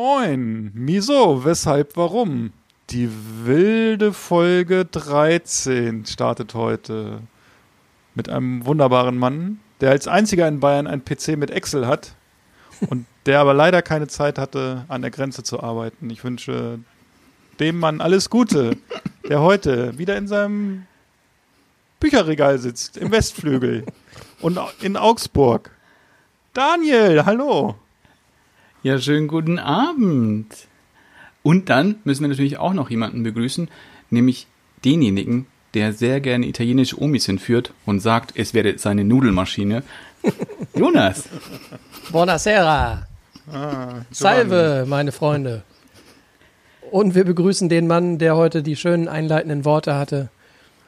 Moin. Miso, weshalb, warum? Die wilde Folge 13 startet heute. Mit einem wunderbaren Mann, der als einziger in Bayern ein PC mit Excel hat und der aber leider keine Zeit hatte, an der Grenze zu arbeiten. Ich wünsche dem Mann alles Gute, der heute wieder in seinem Bücherregal sitzt, im Westflügel und in Augsburg. Daniel, hallo. Ja, schönen guten Abend. Und dann müssen wir natürlich auch noch jemanden begrüßen, nämlich denjenigen, der sehr gerne italienische Omis hinführt und sagt, es wäre seine Nudelmaschine. Jonas. Buonasera. Salve, meine Freunde. Und wir begrüßen den Mann, der heute die schönen einleitenden Worte hatte.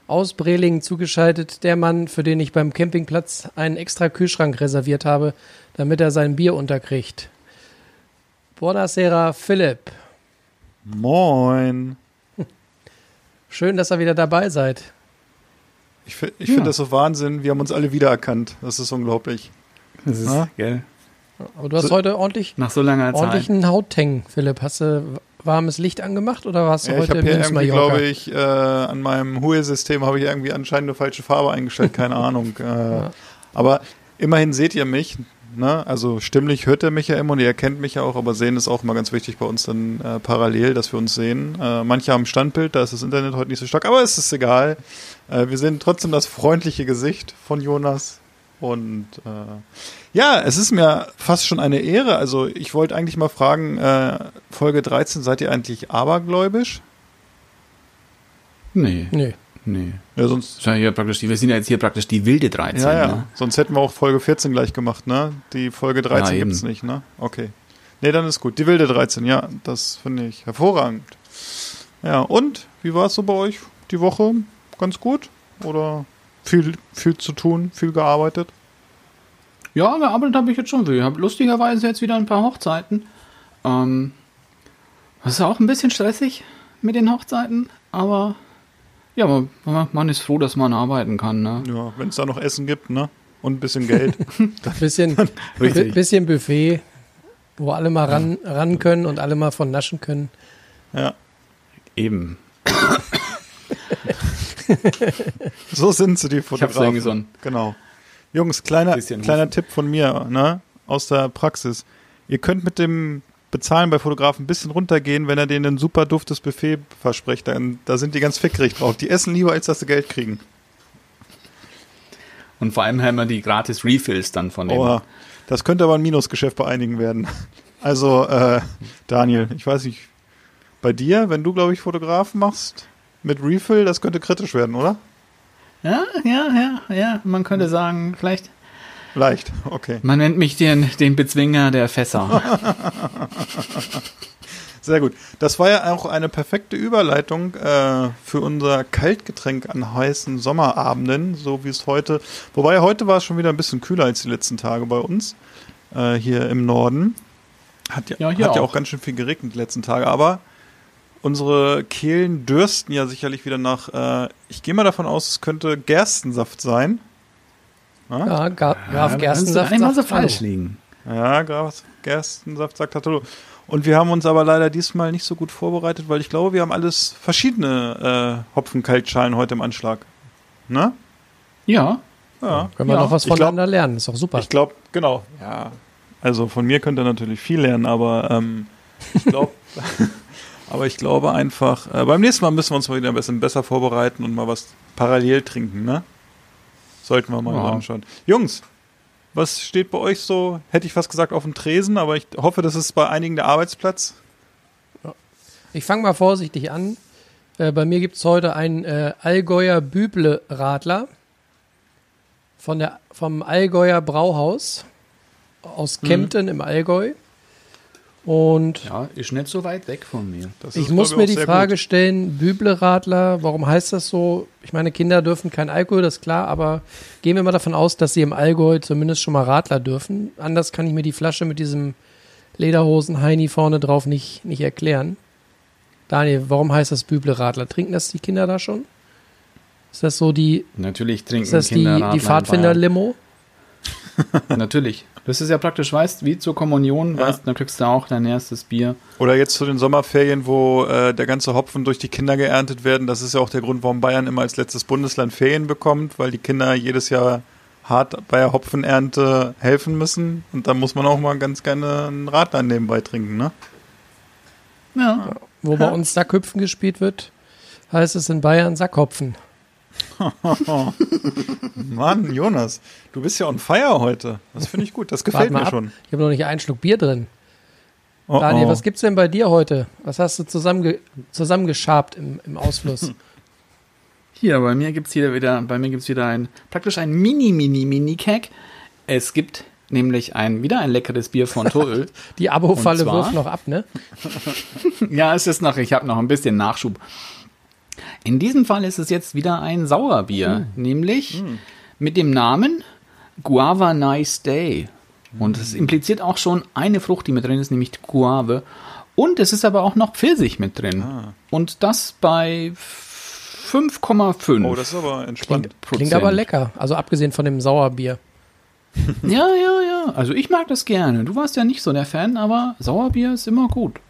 Aus Brelingen zugeschaltet, der Mann, für den ich beim Campingplatz einen extra Kühlschrank reserviert habe, damit er sein Bier unterkriegt. Buonasera, Philipp. Moin. Schön, dass ihr wieder dabei seid. Ich, ich finde das so Wahnsinn. Wir haben uns alle wiedererkannt. Das ist unglaublich. Das ist, Ja? gell, Aber du hast So- heute ordentlich, nach so langer Zeit. ordentlichen Hauttang, Philipp. Hast du warmes Licht angemacht oder warst du Ja, ich heute habe im hier irgendwie, glaube ich, äh, an meinem Hue-System habe ich irgendwie anscheinend eine falsche Farbe eingestellt. Keine Ahnung. Äh, Aber immerhin seht ihr mich. Ne? Also stimmlich hört ihr mich ja immer und ihr erkennt mich ja auch, aber sehen ist auch immer ganz wichtig bei uns dann äh, parallel, dass wir uns sehen. Äh, manche haben Standbild, da ist das Internet heute nicht so stark, aber es ist egal. Äh, wir sehen trotzdem das freundliche Gesicht von Jonas. Und äh, ja, es ist mir fast schon eine Ehre. Also ich wollte eigentlich mal fragen, äh, Folge 13, seid ihr eigentlich abergläubisch? Nee, Nee. Nee. Ja, sonst, ja hier praktisch die, wir sind ja jetzt hier praktisch die wilde 13. ja, ja. Ne? sonst hätten wir auch Folge 14 gleich gemacht, ne? Die Folge 13 Ja, gibt's eben. nicht, ne? Okay. Nee, dann ist gut. Die wilde 13, ja, das finde ich hervorragend. Ja, und wie war es so bei euch die Woche? Ganz gut? Oder viel, viel zu tun, viel gearbeitet? Ja, gearbeitet habe ich jetzt schon. Ich habe lustigerweise jetzt wieder ein paar Hochzeiten. Ähm, das ist auch ein bisschen stressig mit den Hochzeiten, aber ja, man, man ist froh, dass man arbeiten kann. Ne? Ja, wenn es da noch Essen gibt, ne? Und ein bisschen Geld. Bisschen, Richtig. bisschen Buffet, wo alle mal ran, ran können und alle mal von naschen können. ja. Eben. So sind sie, die hab's Fotografen. so ein- Genau. Jungs, kleiner, Bisschen kleiner. Tipp von mir, ne? Aus der Praxis. Ihr könnt mit dem Bezahlen bei Fotografen ein bisschen runtergehen, wenn er denen ein super duftes Buffet verspricht. Dann, da sind die ganz fickrig drauf. Die essen lieber, als dass sie Geld kriegen. Und vor allem haben wir die gratis Refills dann von dem. Oh, das könnte aber ein Minusgeschäft bei einigen werden. Also, äh, Daniel, ich weiß nicht, bei dir, wenn du, glaube ich, Fotografen machst, mit Refill, das könnte kritisch werden, oder? Ja, ja, ja, ja. Man könnte sagen, vielleicht. Leicht, okay. Man nennt mich den, den Bezwinger der Fässer. Sehr gut. Das war ja auch eine perfekte Überleitung äh, für unser Kaltgetränk an heißen Sommerabenden, so wie es heute. Wobei heute war es schon wieder ein bisschen kühler als die letzten Tage bei uns äh, hier im Norden. Hat ja, Ja, hat ja auch auch. ganz schön viel geregnet die letzten Tage, aber unsere Kehlen dürsten ja sicherlich wieder nach. Äh, ich gehe mal davon aus, es könnte Gerstensaft sein. Ja, Ga Graf Gerstensaft. Einmal so falsch liegen. Ja, Graf Gerstensaft sagt Hallo. Und wir haben uns aber leider diesmal nicht so gut vorbereitet, weil ich glaube, wir haben alles verschiedene äh, Hopfenkaltschalen heute im Anschlag. Ne? Ja. Ja. Können wir Ja, noch was ich glaub- voneinander lernen? Ist doch super. Ich glaube, genau. Ja. Also von mir könnt ihr natürlich viel lernen, aber ähm, ich glaube, aber ich glaube einfach, äh, beim nächsten Mal müssen wir uns mal wieder ein bisschen besser vorbereiten und mal was parallel trinken, ne? Sollten wir mal Ja. anschauen. Jungs, was steht bei euch so, hätte ich fast gesagt, auf dem Tresen, aber ich hoffe, das ist bei einigen der Arbeitsplatz. Ich fange mal vorsichtig an. Äh, bei mir gibt es heute einen äh, Allgäuer Büble-Radler von der, vom Allgäuer Brauhaus aus Kempten im Allgäu. Und Ja, ist nicht so weit weg von mir. Das ich ist, muss mir die Frage gut. stellen, Büble-Radler, warum heißt das so? Ich meine, Kinder dürfen kein Alkohol, das ist klar, aber gehen wir mal davon aus, dass sie im Allgäu zumindest schon mal Radler dürfen. Anders kann ich mir die Flasche mit diesem Lederhosen-Heini vorne drauf nicht, nicht erklären. Daniel, warum heißt das Büble-Radler? Trinken das die Kinder da schon? Ist das so die, Natürlich trinken ist das die, Kinder die in Pfadfinder-Limo? Bayern. Natürlich. Das ist ja praktisch, weißt, wie zur Kommunion, Ja. weißt, dann kriegst du auch dein erstes Bier. Oder jetzt zu den Sommerferien, wo äh, der ganze Hopfen durch die Kinder geerntet werden. Das ist ja auch der Grund, warum Bayern immer als letztes Bundesland Ferien bekommt, weil die Kinder jedes Jahr hart bei der Hopfenernte helfen müssen. Und da muss man auch mal ganz gerne einen Radler nebenbei trinken, ne? Ja. Wo bei uns Sackhüpfen gespielt wird, heißt es in Bayern Sackhopfen. Mann, Jonas, du bist ja on fire heute. Das finde ich gut. Das gefällt mir ab. schon. Ich habe noch nicht einen Schluck Bier drin. Oh, Daniel, oh. was gibt's denn bei dir heute? Was hast du zusammenge zusammengeschabt im, im Ausfluss? Hier, bei mir gibt's hier wieder, bei mir gibt's wieder ein, praktisch ein mini, mini, mini Keg. Es gibt nämlich ein, wieder ein leckeres Bier von Toröl. Die Abo-Falle wirft noch ab, ne? ja, es ist noch, ich habe noch ein bisschen Nachschub. In diesem Fall ist es jetzt wieder ein Sauerbier, nämlich mit dem Namen Guava Nice Day. Und es impliziert auch schon eine Frucht, die mit drin ist, nämlich Guave. Und es ist aber auch noch Pfirsich mit drin. Und das bei 5,5. Oh, das ist aber entspannt. Klingt aber lecker. Also abgesehen von dem Sauerbier. Ja, ja, ja. Also ich mag das gerne. Du warst ja nicht so der Fan, aber Sauerbier ist immer gut.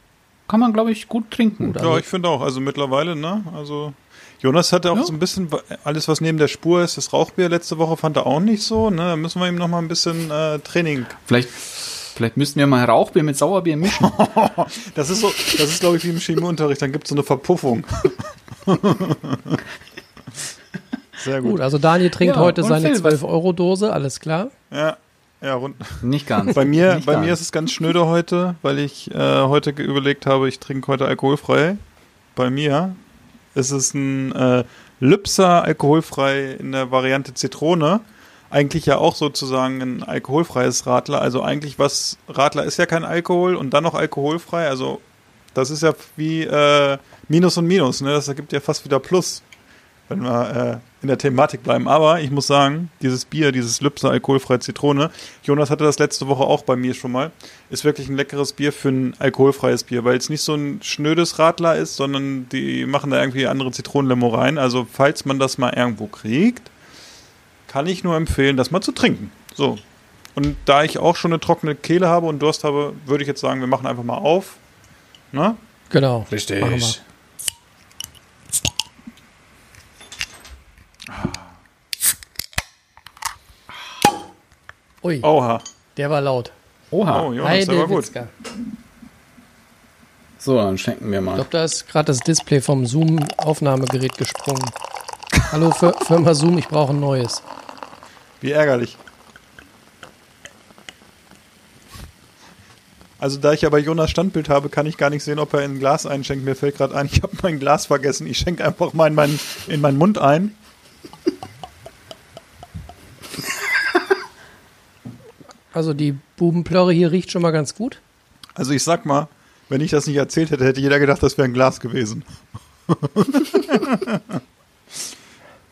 Kann man, glaube ich, gut trinken. Ja, ich finde auch. Also mittlerweile, ne? Also Jonas hatte auch Ja. so ein bisschen alles, was neben der Spur ist. Das Rauchbier letzte Woche fand er auch nicht so. Ne? Da müssen wir ihm noch mal ein bisschen äh, Training. Vielleicht, vielleicht müssten wir mal Rauchbier mit Sauerbier mischen. Das ist so, das ist glaube ich wie im Chemieunterricht. Dann gibt es so eine Verpuffung. Sehr gut. Gut, also Daniel trinkt Ja, heute seine Phil, was- 12-Euro-Dose, alles klar. Ja, ja, rund. Nicht ganz. Bei mir, Nicht bei ganz. mir ist es ganz schnöde heute, weil ich äh, heute überlegt habe, ich trinke heute alkoholfrei. Bei mir ist es ein äh, Lübser alkoholfrei in der Variante Zitrone. Eigentlich ja auch sozusagen ein alkoholfreies Radler. Also eigentlich was, Radler ist ja kein Alkohol und dann noch alkoholfrei. Also das ist ja wie äh, Minus und Minus. Ne? Das ergibt ja fast wieder Plus, wenn wir äh, in der Thematik bleiben. Aber ich muss sagen, dieses Bier, dieses Lübser alkoholfreie Zitrone, Jonas hatte das letzte Woche auch bei mir schon mal, ist wirklich ein leckeres Bier für ein alkoholfreies Bier, weil es nicht so ein schnödes Radler ist, sondern die machen da irgendwie andere Zitronenlimo rein. Also falls man das mal irgendwo kriegt, kann ich nur empfehlen, das mal zu trinken. So. Und da ich auch schon eine trockene Kehle habe und Durst habe, würde ich jetzt sagen, wir machen einfach mal auf. Na? Genau. Richtig. Ui, Oha. der war laut. Oha. Oh, Jonas, der war gut. Witzka. So, dann schenken wir Ich mal. glaube, da ist gerade das Display vom Zoom-Aufnahmegerät gesprungen. Hallo Fir- Firma Zoom, ich brauche ein neues. Wie ärgerlich. Also da ich ja bei Jonas Standbild habe, kann ich gar nicht sehen, ob er in ein Glas einschenkt. Mir fällt gerade ein, ich habe mein Glas vergessen. Ich schenke einfach mal in meinen, in meinen Mund ein. Also die Bubenplörre hier riecht schon mal ganz gut. Also ich sag mal, wenn ich das nicht erzählt hätte, hätte jeder gedacht, das wäre ein Glas gewesen.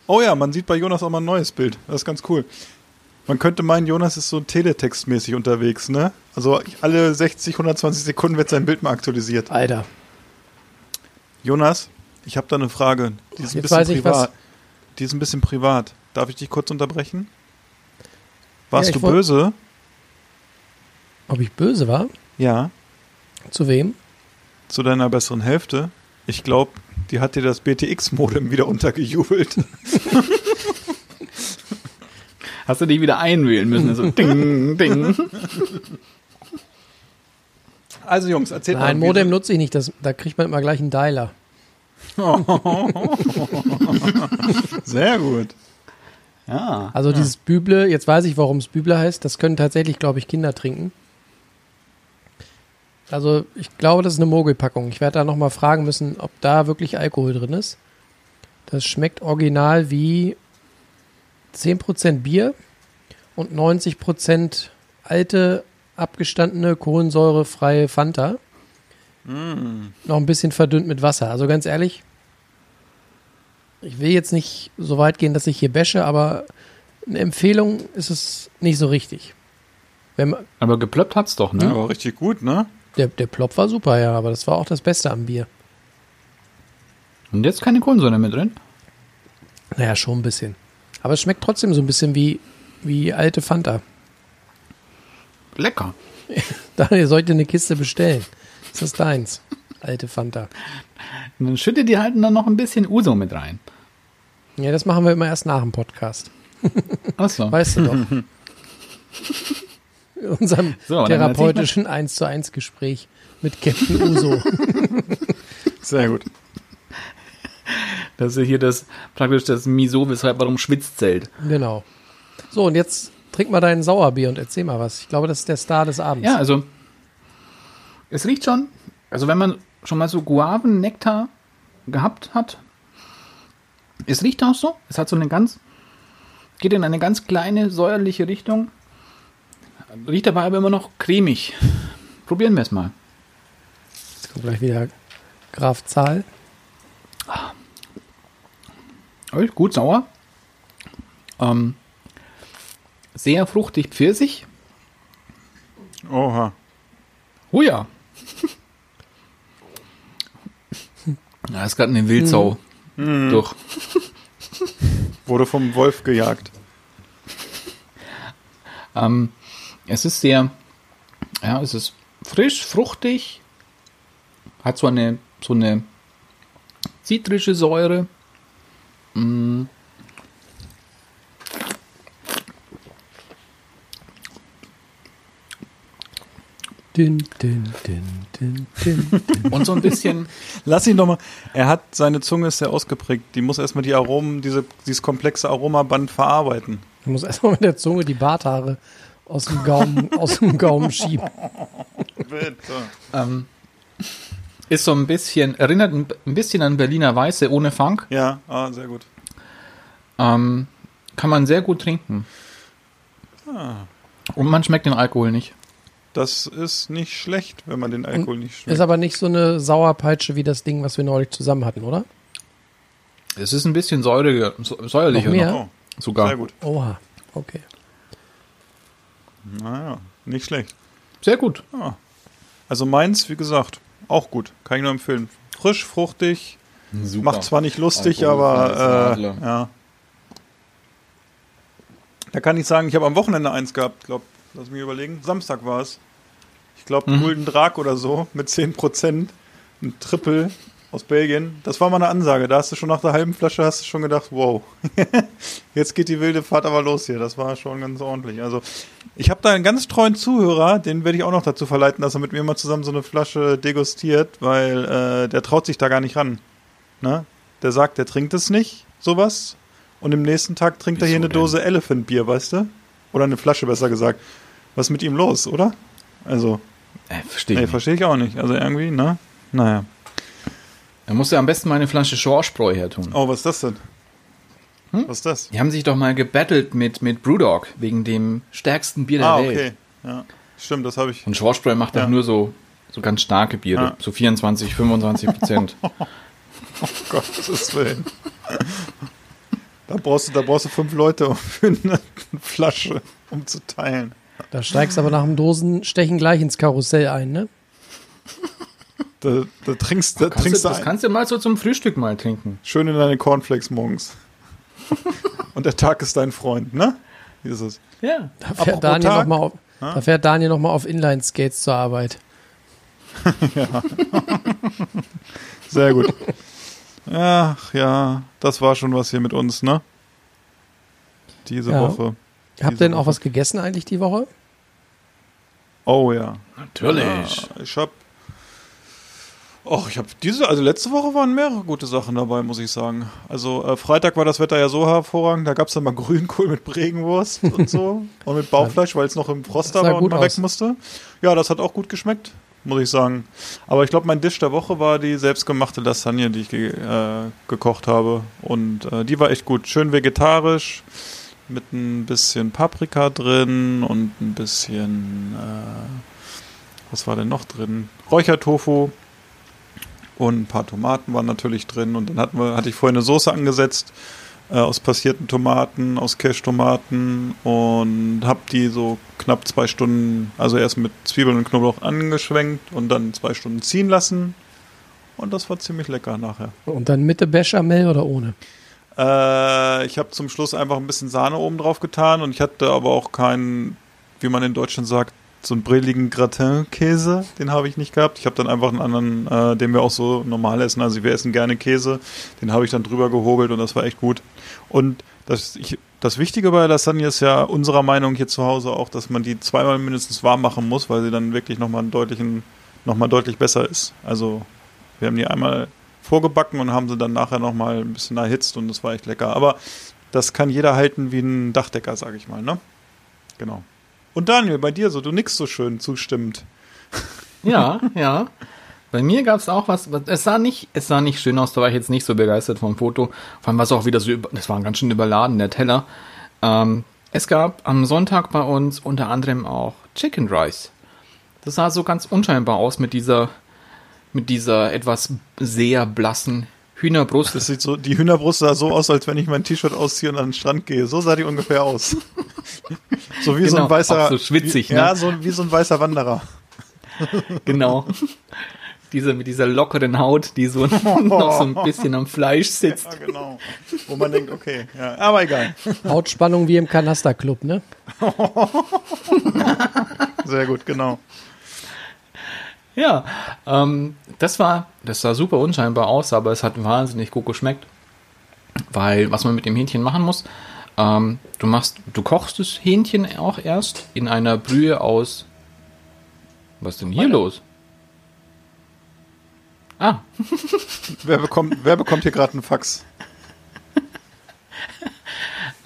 oh ja, man sieht bei Jonas auch mal ein neues Bild. Das ist ganz cool. Man könnte meinen, Jonas ist so teletextmäßig unterwegs, ne? Also alle 60, 120 Sekunden wird sein Bild mal aktualisiert. Alter. Jonas, ich habe da eine Frage. Die ist ein Jetzt bisschen weiß ich, privat. Die ist ein bisschen privat. Darf ich dich kurz unterbrechen? Warst Ja, du böse? Ob ich böse war? Ja. Zu wem? Zu deiner besseren Hälfte. Ich glaube, die hat dir das BTX-Modem wieder untergejubelt. Hast du dich wieder einwählen müssen? So ding, ding. Also Jungs, erzählt Nein, mal. wie- Modem nutze ich nicht. Das, da kriegt man immer gleich einen Dialer. Sehr gut. Ja. Also dieses Büble, jetzt weiß ich, warum es Büble heißt. Das können tatsächlich, glaube ich, Kinder trinken. Also ich glaube, das ist eine Mogelpackung. Ich werde da nochmal fragen müssen, ob da wirklich Alkohol drin ist. Das schmeckt original wie 10% Bier und 90% alte abgestandene, kohlensäurefreie Fanta. Mm. Noch ein bisschen verdünnt mit Wasser. Also ganz ehrlich, ich will jetzt nicht so weit gehen, dass ich hier bäsche, aber eine Empfehlung ist es nicht so richtig. Wenn man, Aber geplöppt hat's doch, ne? Ja, war richtig gut, ne? Der, der Plop war super, ja, aber das war auch das Beste am Bier. Und jetzt keine Kohlensäure mehr drin? Naja, schon ein bisschen. Aber es schmeckt trotzdem so ein bisschen wie, wie alte Fanta. Lecker. Daniel, sollte eine Kiste bestellen. Ist das deins? Alte Fanta. Und dann schüttet ihr halt dann noch ein bisschen Uso mit rein. Ja, das machen wir immer erst nach dem Podcast. Achso. Weißt du doch. In unserem So, therapeutischen 1 zu 1 Gespräch mit Captain Uso. Sehr gut. Das ist hier das praktisch das Miso, weshalb warum schwitzt zählt. genau. So, und jetzt trink mal dein Sauerbier und erzähl mal was. Ich glaube, das ist der Star des Abends. Ja, also es riecht schon, also wenn man schon mal so Guaven-Nektar gehabt hat, es riecht auch so. Es hat so eine ganz, geht in eine ganz kleine säuerliche Richtung. Riecht dabei aber immer noch cremig. Probieren wir es mal. Jetzt kommt gleich wieder Graf Zahl. Oh, Gut sauer. Ähm, sehr fruchtig Pfirsich. Oha. Oh ja. Da ist gerade eine Wildsau durch. Wurde vom Wolf gejagt. Ähm, es ist sehr, ja, es ist frisch, fruchtig, hat so eine, so eine zitrische Säure. Mm. Din, din, din, din, din. Und so ein bisschen, Lass ihn doch mal. Er hat, seine Zunge ist sehr ausgeprägt. Die muss erstmal die Aromen, diese, dieses komplexe Aromaband verarbeiten. Du musst erstmal mit der Zunge die Barthaare aus dem Gaumen, aus dem Gaumen schieben. Bitte. ähm, ist so ein bisschen, erinnert ein ein bisschen an Berliner Weiße ohne Funk. Ja, ah, sehr gut. Ähm, kann man sehr gut trinken. Und man schmeckt den Alkohol nicht. Das ist nicht schlecht, wenn man den Alkohol nicht Ist schmeckt. aber nicht so eine Sauerpeitsche wie das Ding, was wir neulich zusammen hatten, oder? Es ist ein bisschen säuriger, säuerlicher Noch mehr? noch, Oh, sogar. sehr gut. Oha, okay. Naja, nicht schlecht. Sehr gut. Also meins, wie gesagt, auch gut. Kann ich nur empfehlen. Frisch, fruchtig, Super. macht zwar nicht lustig, Alkoholfreies aber äh, ja. Da kann ich sagen, ich habe am Wochenende eins gehabt, glaub, lass mich überlegen. Samstag war es. Ich glaube, Mhm. Gulden Drag oder so mit 10%. Ein Triple aus Belgien. Das war mal eine Ansage. Da hast du schon nach der halben Flasche hast du schon gedacht, wow. Jetzt geht die wilde Fahrt aber los hier. Das war schon ganz ordentlich. Also, ich habe da einen ganz treuen Zuhörer, den werde ich auch noch dazu verleiten, dass er mit mir mal zusammen so eine Flasche degustiert, weil äh, der traut sich da gar nicht ran. Ne? Der sagt, der trinkt es nicht, sowas. Und im nächsten Tag trinkt er hier Wieso eine Dose Elephant Bier, weißt du? Oder eine Flasche, besser gesagt. Was ist mit ihm los, oder? Also, Äh, verstehe ich verstehe ich auch nicht. Also irgendwie, ne? Naja. Da musst du am besten mal eine Flasche Schorschbräu her tun. Oh, was ist das denn? Hm? Was ist das? Die haben sich doch mal gebettelt mit, mit Brewdog wegen dem stärksten Bier der Ah, Welt. okay. Ja, stimmt, das habe ich. Und Schorschbräu macht doch Ja. nur so, so ganz starke Biere, Ja. so 24, 25 Prozent. Gottes Willen. Da brauchst du, da brauchst du fünf Leute für eine Flasche, um zu teilen. Da steigst aber nach dem Dosenstechen gleich ins Karussell ein, ne? Da, da trinkst, da Kannst trinkst du, das ein, kannst du mal so zum Frühstück mal trinken. schön in deine Cornflakes morgens. Und der Tag ist dein Freund, ne? Wie ist es? Ja. Da fährt Daniel Tag. nochmal auf, da fährt Daniel noch mal auf Inline-Skates zur Arbeit. Sehr gut. Ach ja, das war schon was hier mit uns, ne? Diese Ja. Woche. Habt ihr Diese denn auch was gegessen eigentlich die Woche? Oh ja. Natürlich. Ja, ich hab. Och, ich habe diese, also letzte Woche waren mehrere gute Sachen dabei, muss ich sagen. Also äh, Freitag war das Wetter ja so hervorragend, da gab es dann mal Grünkohl mit Bregenwurst und so und mit Bauchfleisch, weil es noch im Frost da sah war und gut man aus. weg musste. Ja, das hat auch gut geschmeckt, muss ich sagen. Aber ich glaube, mein Dish der Woche war die selbstgemachte Lasagne, die ich ge äh, gekocht habe und äh, die war echt gut, schön vegetarisch. mit ein bisschen Paprika drin und ein bisschen, äh, was war denn noch drin? Räuchertofu und ein paar Tomaten waren natürlich drin und dann hatten wir, hatte ich vorher eine Soße angesetzt äh, aus passierten Tomaten, aus Cash-Tomaten und habe die so knapp zwei Stunden, also erst mit Zwiebeln und Knoblauch angeschwenkt und dann zwei Stunden ziehen lassen und das war ziemlich lecker nachher. Und dann mit der Bechamel oder ohne? Äh, ich habe zum Schluss einfach ein bisschen Sahne oben drauf getan und ich hatte aber auch keinen, wie man in Deutschland sagt, so einen brilligen Gratin-Käse. Den habe ich nicht gehabt. Ich habe dann einfach einen anderen, äh, den wir auch so normal essen. Also wir essen gerne Käse. Den habe ich dann drüber gehobelt und das war echt gut. Und das, ich, das Wichtige bei Lasagne ist ja unserer Meinung hier zu Hause auch, dass man die zweimal mindestens warm machen muss, weil sie dann wirklich nochmal deutlichen, nochmal deutlich besser ist. Also wir haben die einmal vorgebacken und haben sie dann nachher nochmal ein bisschen erhitzt und das war echt lecker. Aber das kann jeder halten wie ein Dachdecker, sag ich mal, ne? Genau. Und Daniel, bei dir so, du nix so schön zustimmend. Ja, ja. Bei mir gab es auch was, es sah nicht, es sah nicht schön aus, da war ich jetzt nicht so begeistert vom Foto. Vor allem war es auch wieder so, das war ganz schön überladen, der Teller. Ähm, es gab am Sonntag bei uns unter anderem auch Chicken Rice. Das sah so ganz unscheinbar aus mit dieser, mit dieser etwas sehr blassen Hühnerbrust. Das sieht so, die Hühnerbrust sah so aus, als wenn ich mein T-Shirt ausziehe und an den Strand gehe. So sah die ungefähr aus. so wie so ein Genau, weißer. auch so schwitzig, wie, ne? Ja, so wie so ein weißer Wanderer. Genau. Diese, mit dieser lockeren Haut, die so noch so ein bisschen am Fleisch sitzt. Ja, genau. Wo man denkt, okay, ja, aber egal. Hautspannung wie im Kanasterclub, ne? Sehr gut, genau. Ja, ähm, das war, das sah super unscheinbar aus, aber es hat wahnsinnig gut geschmeckt. Weil, was man mit dem Hähnchen machen muss, ähm, du machst, du kochst das Hähnchen auch erst in einer Brühe aus. Was ist denn hier los? Ah, Wer bekommt, wer bekommt hier gerade einen Fax?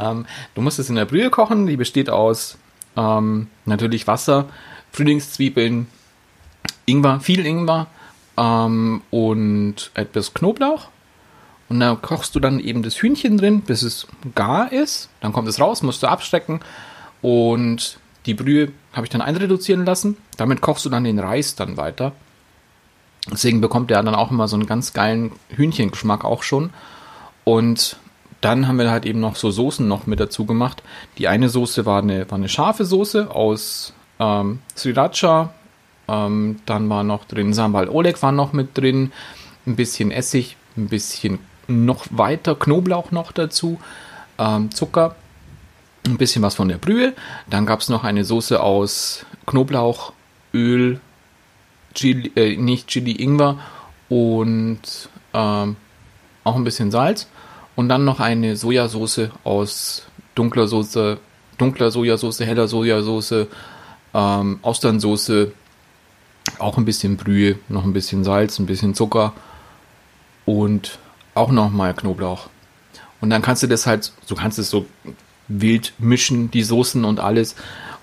Ähm, du musst es in der Brühe kochen, die besteht aus ähm, natürlich Wasser, Frühlingszwiebeln, Ingwer, viel Ingwer ähm, und etwas Knoblauch. Und da kochst du dann eben das Hühnchen drin, bis es gar ist. Dann kommt es raus, musst du abstecken. Und die Brühe habe ich dann einreduzieren lassen. Damit kochst du dann den Reis dann weiter. Deswegen bekommt der dann auch immer so einen ganz geilen Hühnchengeschmack auch schon. Und dann haben wir halt eben noch so Soßen noch mit dazu gemacht. Die eine Soße war eine, war eine scharfe Soße aus ähm, Sriracha. Ähm, dann war noch drin Sambal Oleg war noch mit drin. Ein bisschen Essig, ein bisschen noch weiter Knoblauch noch dazu. Ähm, Zucker, ein bisschen was von der Brühe. Dann gab es noch eine Soße aus Knoblauch, Öl, Chili, äh, nicht Chili, Ingwer und ähm, auch ein bisschen Salz. Und dann noch eine Sojasauce aus dunkler Soße, dunkler Sojasauce, heller Sojasauce, ähm, Austernsoße, auch ein bisschen Brühe, noch ein bisschen Salz, ein bisschen Zucker und auch nochmal Knoblauch. Und dann kannst du das halt, du kannst es so wild mischen, die Soßen und alles.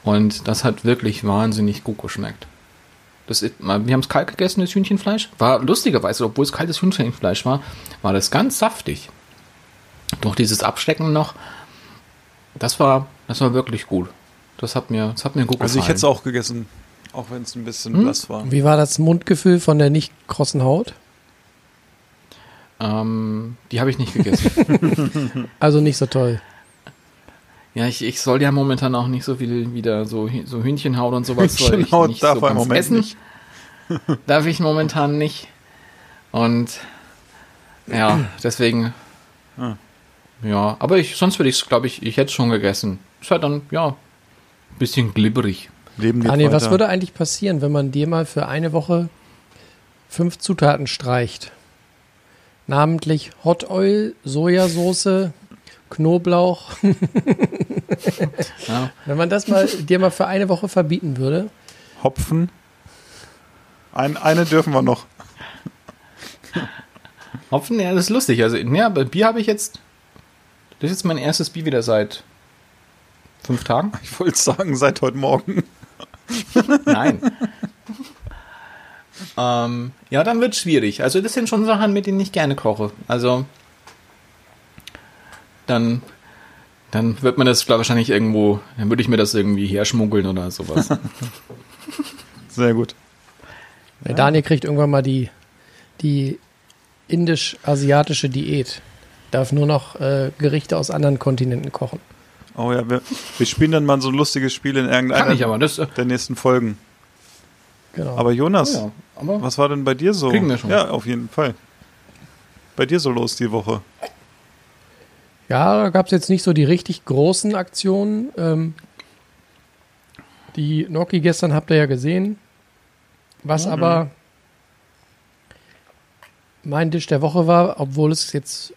Und das hat wirklich wahnsinnig gut geschmeckt. Das ist, wir haben es kalt gegessen, das Hühnchenfleisch. War lustigerweise, obwohl es kaltes Hühnchenfleisch war, war das ganz saftig. Durch dieses Abstecken noch, das war, das war wirklich gut. Das hat mir, das hat mir gut gefallen. Also ich hätte es auch gegessen, auch wenn es ein bisschen Hm? blass war. Wie war das Mundgefühl von der nicht krossen Haut? Ähm, die habe ich nicht gegessen. Also nicht so toll. ja, ich, ich soll ja momentan auch nicht so viel wieder so, so Hühnchenhaut und sowas. ich Hühnchenhaut nicht darf so Moment nicht. Darf ich momentan nicht. Und ja, deswegen. Ah. Ja, aber ich, sonst würde ich es, glaube ich, ich hätte es schon gegessen. Ist halt dann, ja, ein bisschen glibberig. Leben geht Daniel, was weiter. würde eigentlich passieren, wenn man dir mal für eine Woche fünf Zutaten streicht? Namentlich Hot Oil, Sojasauce, Knoblauch. Ja. Wenn man das mal dir mal für eine Woche verbieten würde, Hopfen. Ein, eine dürfen wir noch. Hopfen, ja, das ist lustig. Also, ja, Bier habe ich jetzt. Das ist jetzt mein erstes Bier wieder seit fünf Tagen. Ich wollte sagen, seit heute Morgen. Nein. ähm, ja, dann wird schwierig. Also das sind schon Sachen, mit denen ich gerne koche. Also dann Dann wird man das glaub, wahrscheinlich irgendwo, dann würde ich mir das irgendwie herschmuggeln oder sowas. Sehr gut. Der Daniel kriegt irgendwann mal die, die indisch-asiatische Diät. Darf nur noch äh, Gerichte aus anderen Kontinenten kochen. Oh ja, wir, wir spielen dann mal so ein lustiges Spiel in irgendeiner das äh, der nächsten Folgen. Genau. Aber Jonas, ja, aber was war denn bei dir so? Kriegen wir schon. Ja, auf jeden Fall. Bei dir so los die Woche? Ja, da gab es jetzt nicht so die richtig großen Aktionen. Ähm, die Noki gestern habt ihr ja gesehen. Was aber mein Tisch der Woche war, obwohl es jetzt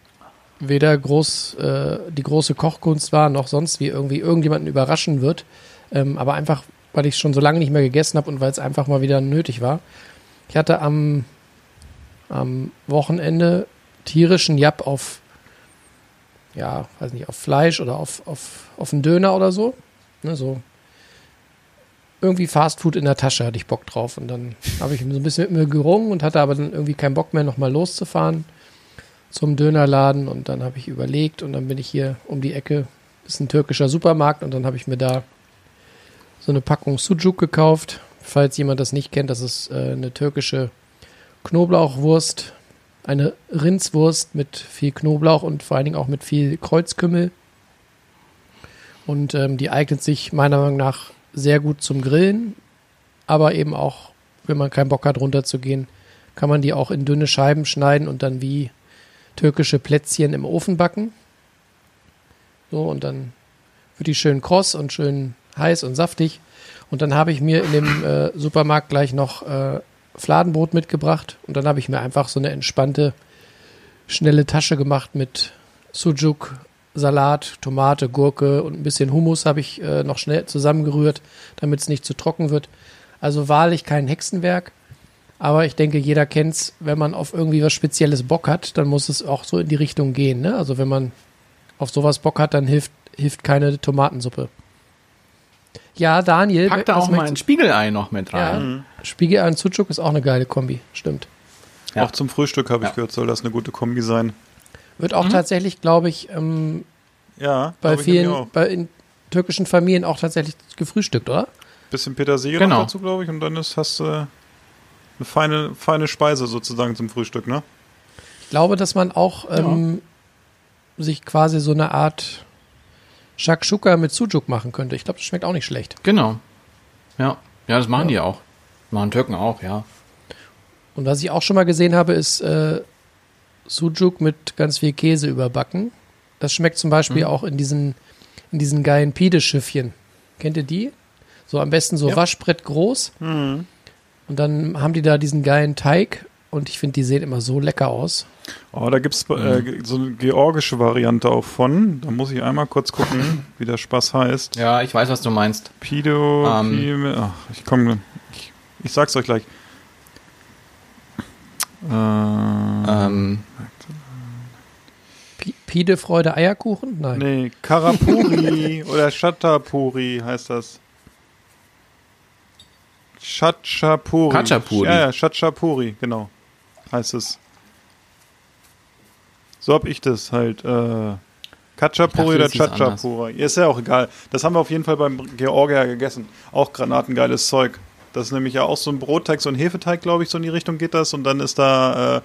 weder groß äh, die große Kochkunst war, noch sonst wie irgendwie irgendjemanden überraschen wird. Ähm, aber einfach, weil ich schon so lange nicht mehr gegessen habe und weil es einfach mal wieder nötig war. Ich hatte am, am Wochenende tierischen Japp auf ja, weiß nicht, auf Fleisch oder auf, auf, auf einen Döner oder so. Ne, so. Irgendwie Fastfood in der Tasche hatte ich Bock drauf. Und dann habe ich so ein bisschen mit mir gerungen und hatte aber dann irgendwie keinen Bock mehr, nochmal loszufahren zum Dönerladen. Und dann habe ich überlegt und dann bin ich hier um die Ecke, ist ein türkischer Supermarkt und dann habe ich mir da so eine Packung Sucuk gekauft. Falls jemand das nicht kennt, das ist äh, eine türkische Knoblauchwurst eine Rindswurst mit viel Knoblauch und vor allen Dingen auch mit viel Kreuzkümmel. Und ähm, die eignet sich meiner Meinung nach sehr gut zum Grillen, aber eben auch, wenn man keinen Bock hat, runterzugehen, kann man die auch in dünne Scheiben schneiden und dann wie türkische Plätzchen im Ofen backen. So, und dann wird die schön kross und schön heiß und saftig. Und dann habe ich mir in dem äh, Supermarkt gleich noch äh, Fladenbrot mitgebracht und dann habe ich mir einfach so eine entspannte, schnelle Tasche gemacht mit Sujuk, Salat, Tomate, Gurke und ein bisschen Hummus habe ich äh, noch schnell zusammengerührt, damit es nicht zu trocken wird. Also wahrlich kein Hexenwerk. Aber ich denke, jeder kennt's, wenn man auf irgendwie was Spezielles Bock hat, dann muss es auch so in die Richtung gehen. Ne? Also wenn man auf sowas Bock hat, dann hilft, hilft keine Tomatensuppe. Ja, Daniel. pack da auch mal ein Spiegelei noch mit ja, rein. Spiegelei und Sucuk ist auch eine geile Kombi. Stimmt. Ja. Auch zum Frühstück habe ich Ja. gehört, soll das eine gute Kombi sein. Wird auch tatsächlich, glaube ich, ähm, Ja, bei glaub vielen, bei in türkischen Familien auch tatsächlich gefrühstückt, oder? Bisschen Petersilie Genau. noch dazu, glaube ich, und dann ist, hast du eine feine, feine Speise sozusagen zum Frühstück, ne? Ich glaube, dass man auch ähm, sich quasi so eine Art Shakshuka mit Sujuk machen könnte. Ich glaube, das schmeckt auch nicht schlecht. Genau. Ja. Ja, das machen die auch. Machen Türken auch, ja. Und was ich auch schon mal gesehen habe, ist äh, Sujuk mit ganz viel Käse überbacken. Das schmeckt zum Beispiel Mhm. auch in diesen, in diesen geilen Pide-Schiffchen. Kennt ihr die? So am besten so Ja. Waschbrett groß. Mhm. Und dann haben die da diesen geilen Teig. Und ich finde, die sehen immer so lecker aus. Oh, da gibt es äh, so eine georgische Variante auch von. Da muss ich einmal kurz gucken, wie der Spaß heißt. Ja, ich weiß, was du meinst. Pido, Ähm. Pime, ach, ich komme, ich, ich sag's euch gleich. Äh, Ähm, Pi- Pide Freude Eierkuchen? Nein. nee, Karapuri oder Chatapuri heißt das. Chatchapuri. Khachapuri. Ja, ja, Chatchapuri, genau. Heißt es. So hab ich das halt. Äh, Khachapuri oder. Chatchapuri. Ist ja auch egal. Das haben wir auf jeden Fall beim Georgier gegessen. Auch granatengeiles Zeug. Das ist nämlich ja auch so ein Brotteig, so ein Hefeteig, glaube ich, so in die Richtung geht das. Und dann ist da, äh,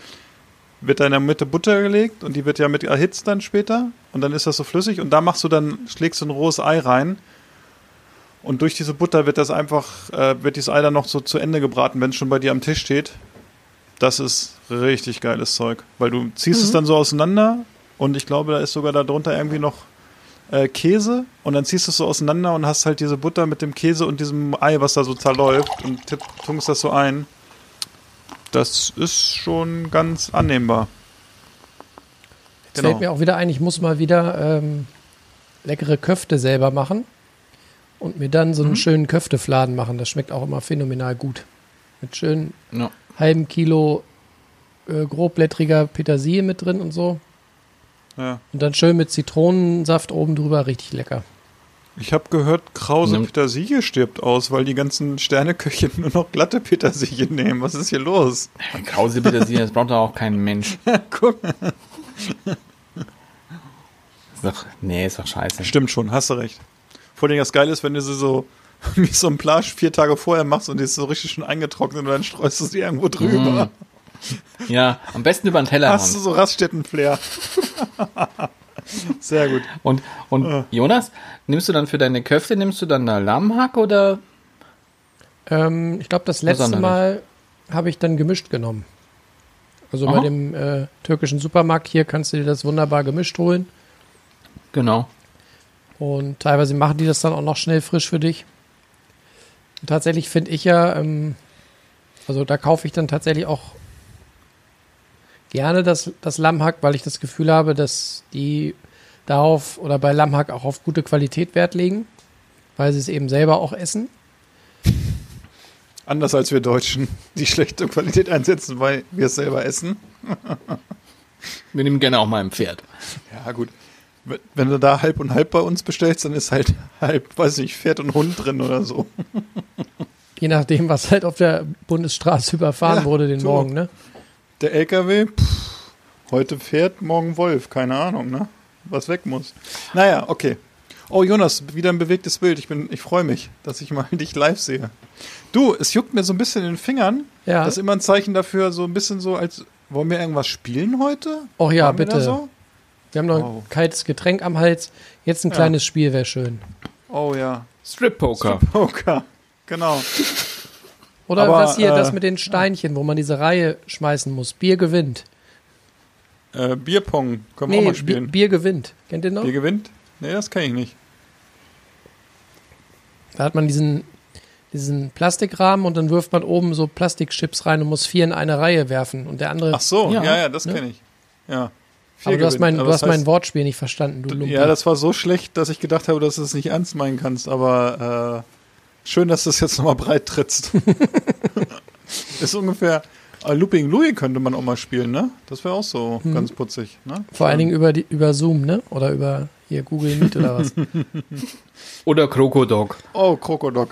wird da in der Mitte Butter gelegt und die wird ja mit erhitzt dann später. Und dann ist das so flüssig und da machst du dann, schlägst du ein rohes Ei rein. Und durch diese Butter wird das einfach, äh, wird dieses Ei dann noch so zu Ende gebraten, wenn es schon bei dir am Tisch steht. Das ist richtig geiles Zeug. Weil du ziehst es dann so auseinander und ich glaube, da ist sogar darunter irgendwie noch äh, Käse und dann ziehst du es so auseinander und hast halt diese Butter mit dem Käse und diesem Ei, was da so zerläuft und tipp, tunkst das so ein. Das ist schon ganz annehmbar. Jetzt fällt mir auch wieder ein, ich muss mal wieder ähm, leckere Köfte selber machen und mir dann so einen schönen Köftefladen machen. Das schmeckt auch immer phänomenal gut. Mit schön ja. halben Kilo äh, grobblättriger Petersilie mit drin und so. Ja. Und dann schön mit Zitronensaft oben drüber, richtig lecker. Ich habe gehört, Krause Ja. Petersilie stirbt aus, weil die ganzen Sterneköche nur noch glatte Petersilie nehmen. Was ist hier los? Krause Petersilie, das braucht doch auch kein Mensch. Guck. Ist doch, nee, ist doch scheiße. Stimmt schon, hast du recht. Vor allem das Geile ist, wenn du sie so wie so ein Plage vier Tage vorher machst und die ist so richtig schon eingetrocknet und dann streust du sie irgendwo drüber. Ja, am besten über den Tellerrand. Hast du so Raststätten-Flair. Sehr gut. Und, und Jonas, nimmst du dann für deine Köfte, nimmst du dann eine Lammhack oder? Ähm, ich glaube, das letzte. Mal habe ich dann gemischt genommen. Also bei Aha. dem äh, türkischen Supermarkt hier kannst du dir das wunderbar gemischt holen. Genau. Und teilweise machen die das dann auch noch schnell frisch für dich. Und tatsächlich finde ich ja, ähm, also da kaufe ich dann tatsächlich auch gerne das, das Lammhack, weil ich das Gefühl habe, dass die darauf oder bei Lammhack auch auf gute Qualität Wert legen, weil sie es eben selber auch essen. Anders als wir Deutschen, die schlechte Qualität einsetzen, weil wir es selber essen. Wir nehmen gerne auch mal ein Pferd. Ja, gut. Wenn- du da halb und halb bei uns bestellst, dann ist halt halb, weiß nicht, Pferd und Hund drin oder so. Je nachdem, was halt auf der Bundesstraße überfahren Ja, wurde den so. Morgen, ne? Der LKW, pff, heute Pferd, morgen Wolf, keine Ahnung, ne? Was weg muss. Naja, okay. Oh, Jonas, wieder ein bewegtes Bild. Ich bin, ich freue mich, dass ich mal dich live sehe. Du, es juckt mir so ein bisschen in den Fingern. Ja. Das ist immer ein Zeichen dafür, so ein bisschen so, als wollen wir irgendwas spielen heute? Och ja, bitte. so? Wir haben noch Oh. ein kaltes Getränk am Hals. Jetzt ein Ja. kleines Spiel wäre schön. Oh ja. Strip Poker. Poker. Genau. Oder Aber, das hier, äh, das mit den Steinchen, wo man diese Reihe schmeißen muss. Bier gewinnt. Äh, Bierpong können wir auch Nee, mal Bier, spielen. Bier gewinnt. Kennt ihr noch? Bier gewinnt? Nee, das kann ich nicht. Da hat man diesen, diesen Plastikrahmen und dann wirft man oben so Plastikchips rein und muss vier in eine Reihe werfen. Und der andere. Ach so, ja, Ja. ja, das Ne? kenne ich. Ja. Aber du hast, mein, Aber du hast mein heißt- Wortspiel nicht verstanden, du Lumpi. Ja, das war so schlecht, dass ich gedacht habe, dass du es nicht ernst meinen kannst, aber äh, schön, dass du es jetzt nochmal breit trittst. ist ungefähr. Äh, Looping Louis könnte man auch mal spielen, ne? Das wäre auch so Mhm. ganz putzig, ne? Vor allen Dingen über, die, über Zoom, ne? Oder über hier Google Meet oder was. Oder Krokodok. Oh, Krokodok.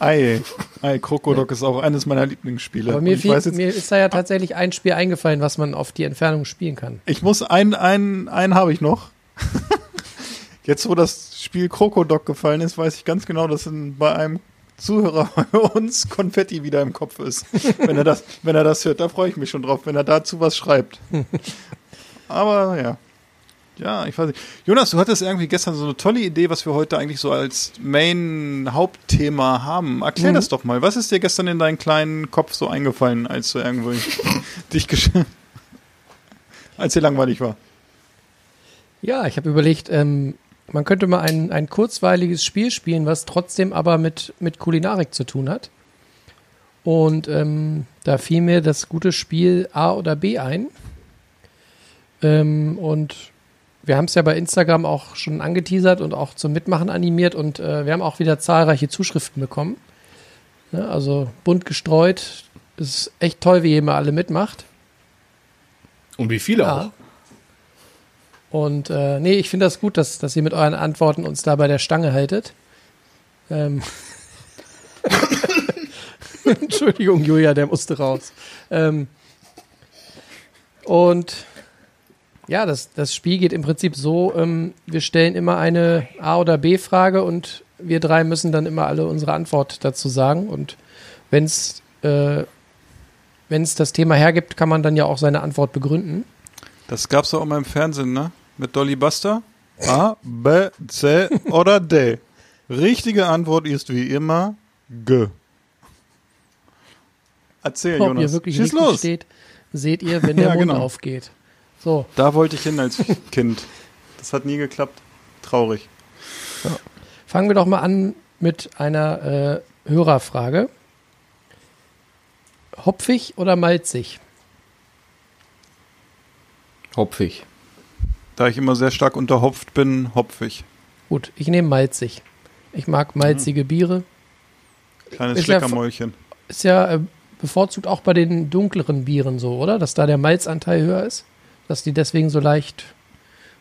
Ei, Ei, Krokodok ist auch eines meiner Lieblingsspiele. Aber mir, ich fiel, weiß jetzt, mir ist da ja tatsächlich ein Spiel eingefallen, was man auf die Entfernung spielen kann. Ich muss einen, einen, einen habe ich noch. Jetzt, wo das Spiel Krokodok gefallen ist, weiß ich ganz genau, dass in, bei einem Zuhörer bei uns Konfetti wieder im Kopf ist. Wenn er das, wenn er das hört, da freue ich mich schon drauf, wenn er dazu was schreibt. Aber ja. Ja, ich weiß nicht. Jonas, du hattest irgendwie gestern so eine tolle Idee, was wir heute eigentlich so als Main-Hauptthema haben. Erklär Mhm. das doch mal. Was ist dir gestern in deinen kleinen Kopf so eingefallen, als du irgendwo dich gesch als dir langweilig war? Ja, ich habe überlegt, ähm, man könnte mal ein, ein kurzweiliges Spiel spielen, was trotzdem aber mit, mit Kulinarik zu tun hat. Und ähm, da fiel mir das gute Spiel A oder B ein. Ähm, und wir haben es ja bei Instagram auch schon angeteasert und auch zum Mitmachen animiert und äh, wir haben auch wieder zahlreiche Zuschriften bekommen. Ne, also bunt gestreut. Es ist echt toll, wie ihr immer alle mitmacht. Und wie viele Ja. Und äh, nee, ich finde das gut, dass, dass ihr mit euren Antworten uns da bei der Stange haltet. Ähm. Entschuldigung, Julia, der musste raus. Ähm. Und ja, das, das Spiel geht im Prinzip so, ähm, wir stellen immer eine A- oder B-Frage und wir drei müssen dann immer alle unsere Antwort dazu sagen. Und wenn es äh, wenn's das Thema hergibt, kann man dann ja auch seine Antwort begründen. Das gab's doch auch mal im Fernsehen, ne? Mit Dolly Buster. A, B, C oder D. Richtige Antwort ist wie immer G. Erzähl, Ob Jonas. ihr wirklich Schieß los. steht, seht ihr, wenn der Ja, Mund genau. aufgeht. So, Da wollte ich hin als Kind. Das hat nie geklappt. Traurig. fangen wir doch mal an mit einer äh, Hörerfrage. Hopfig oder malzig? Hopfig. Da ich immer sehr stark unterhopft bin, hopfig. Gut, ich nehme malzig. Ich mag malzige Biere. Kleines Ist ja Schleckermäulchen. Ist ja äh, bevorzugt auch bei den dunkleren Bieren so, oder? Dass da der Malzanteil höher ist? Dass die deswegen so leicht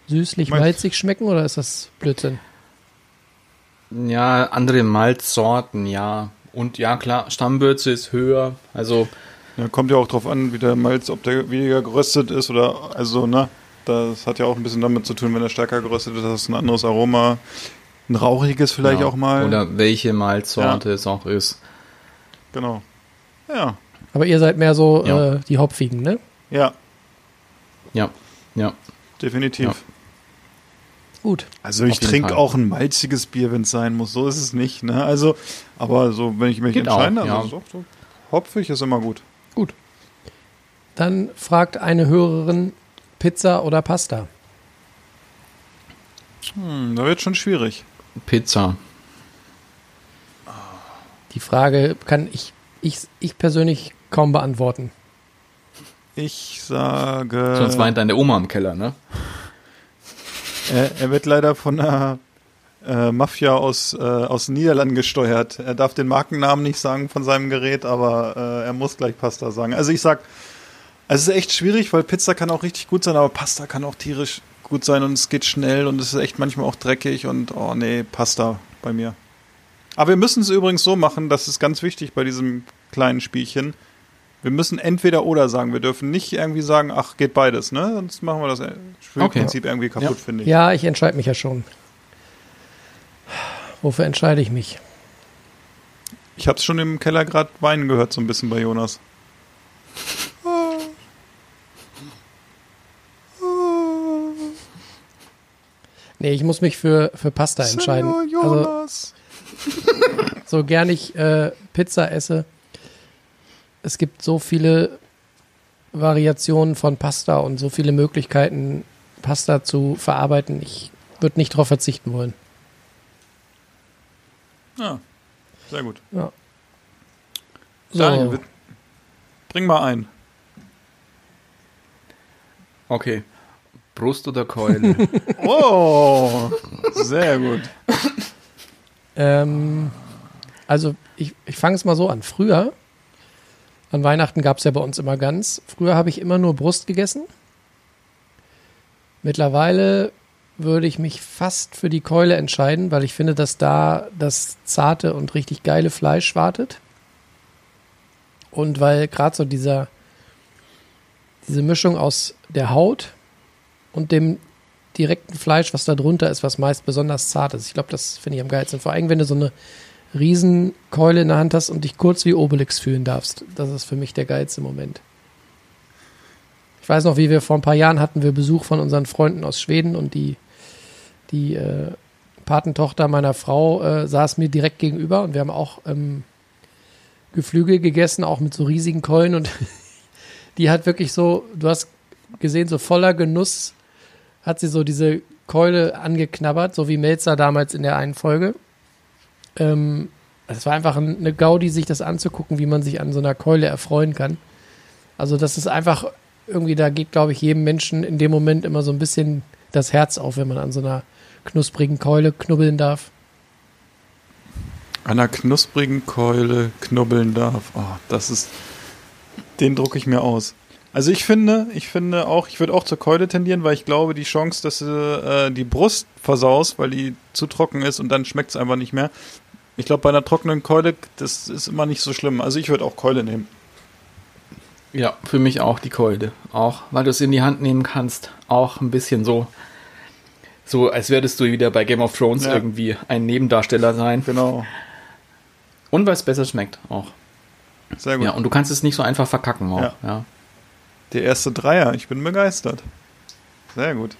süßlich Malz. malzig schmecken oder ist das Blödsinn? Ja, andere Malzsorten, ja. Und ja, klar, Stammbürze ist höher. Also, Ja, kommt ja auch drauf an, wie der Malz, ob der weniger geröstet ist oder, also, ne? Das hat ja auch ein bisschen damit zu tun, wenn er stärker geröstet ist, das ist ein anderes Aroma. Ein rauchiges vielleicht Ja. auch mal. Oder welche Malzsorte es auch ist. genau. Ja. Aber ihr seid mehr so Ja. äh, die Hopfigen, ne? Ja, Ja, ja. definitiv. Ja. Gut. Also ich trinke auch ein malziges Bier, wenn es sein muss. So ist es nicht. Ne? Also, aber so, wenn ich mich Geht entscheide, auch, ja. also so, hopfig ist immer gut. Gut. Dann fragt eine Hörerin Pizza oder Pasta. Hm, da wird schon schwierig. Pizza. Die Frage kann ich, ich, ich persönlich kaum beantworten. Ich sage. Sonst weint deine Oma im Keller, ne? Er, er wird leider von einer äh, Mafia aus, äh, aus den Niederlanden gesteuert. Er darf den Markennamen nicht sagen von seinem Gerät, aber äh, er muss gleich Pasta sagen. Also ich sag, es ist echt schwierig, weil Pizza kann auch richtig gut sein, aber Pasta kann auch tierisch gut sein und es geht schnell und es ist echt manchmal auch dreckig und oh nee, Pasta bei mir. Aber wir müssen es übrigens so machen, das ist ganz wichtig bei diesem kleinen Spielchen. Wir müssen entweder oder sagen. Wir dürfen nicht irgendwie sagen, ach, geht beides, ne? Sonst machen wir das Spielprinzip irgendwie kaputt, finde ich. Ja, ich entscheide mich ja schon. Wofür entscheide ich mich? Ich habe es schon im Keller gerade weinen gehört, so ein bisschen bei Jonas. Nee, ich muss mich für, für Pasta entscheiden. Senor Also, Jonas. so gern ich äh, Pizza esse. Es gibt so viele Variationen von Pasta und so viele Möglichkeiten, Pasta zu verarbeiten. Ich würde nicht darauf verzichten wollen. Ja, sehr gut. So, Daniel, bring mal ein. Okay. Brust oder Keule? Oh, sehr gut. ähm, also ich, ich fange es mal so an. Früher, an Weihnachten gab es ja bei uns immer Gans. Früher habe ich immer nur Brust gegessen. Mittlerweile würde ich mich fast für die Keule entscheiden, weil ich finde, dass da das zarte und richtig geile Fleisch wartet. Und weil gerade so dieser, diese Mischung aus der Haut und dem direkten Fleisch, was da drunter ist, was meist besonders zart ist. Ich glaube, das finde ich am geilsten. Vor allem, wenn du so eine Riesenkeule in der Hand hast und dich kurz wie Obelix fühlen darfst. Das ist für mich der geilste Moment. Ich weiß noch, wie wir vor ein paar Jahren hatten wir Besuch von unseren Freunden aus Schweden und die, die äh, Patentochter meiner Frau äh, saß mir direkt gegenüber und wir haben auch ähm, Geflügel gegessen, auch mit so riesigen Keulen und die hat wirklich so, du hast gesehen, so voller Genuss hat sie so diese Keule angeknabbert, so wie Melzer damals in der einen Folge. Ähm, es war einfach ein- eine Gaudi, sich das anzugucken, wie man sich an so einer Keule erfreuen kann. Also das ist einfach irgendwie, da geht, glaube ich, jedem Menschen in dem Moment immer so ein bisschen das Herz auf, wenn man an so einer knusprigen Keule knubbeln darf. An einer knusprigen Keule knubbeln darf. Oh, das ist. Den drucke ich mir aus. Also ich finde, ich finde auch, ich würde auch zur Keule tendieren, weil ich glaube, die Chance, dass du äh, die Brust versaust, weil die zu trocken ist und dann schmeckt es einfach nicht mehr. Ich glaube, bei einer trockenen Keule, das ist immer nicht so schlimm. Also ich würde auch Keule nehmen. ja, für mich auch die Keule. Auch, weil du es in die Hand nehmen kannst. Auch ein bisschen so, so als würdest du wieder bei Game of Thrones Ja. irgendwie ein Nebendarsteller sein. Genau. Und weil es besser schmeckt auch. Sehr gut. Ja, und du kannst es nicht so einfach verkacken auch. Ja. Ja. Der erste Dreier, ich bin begeistert. Sehr gut.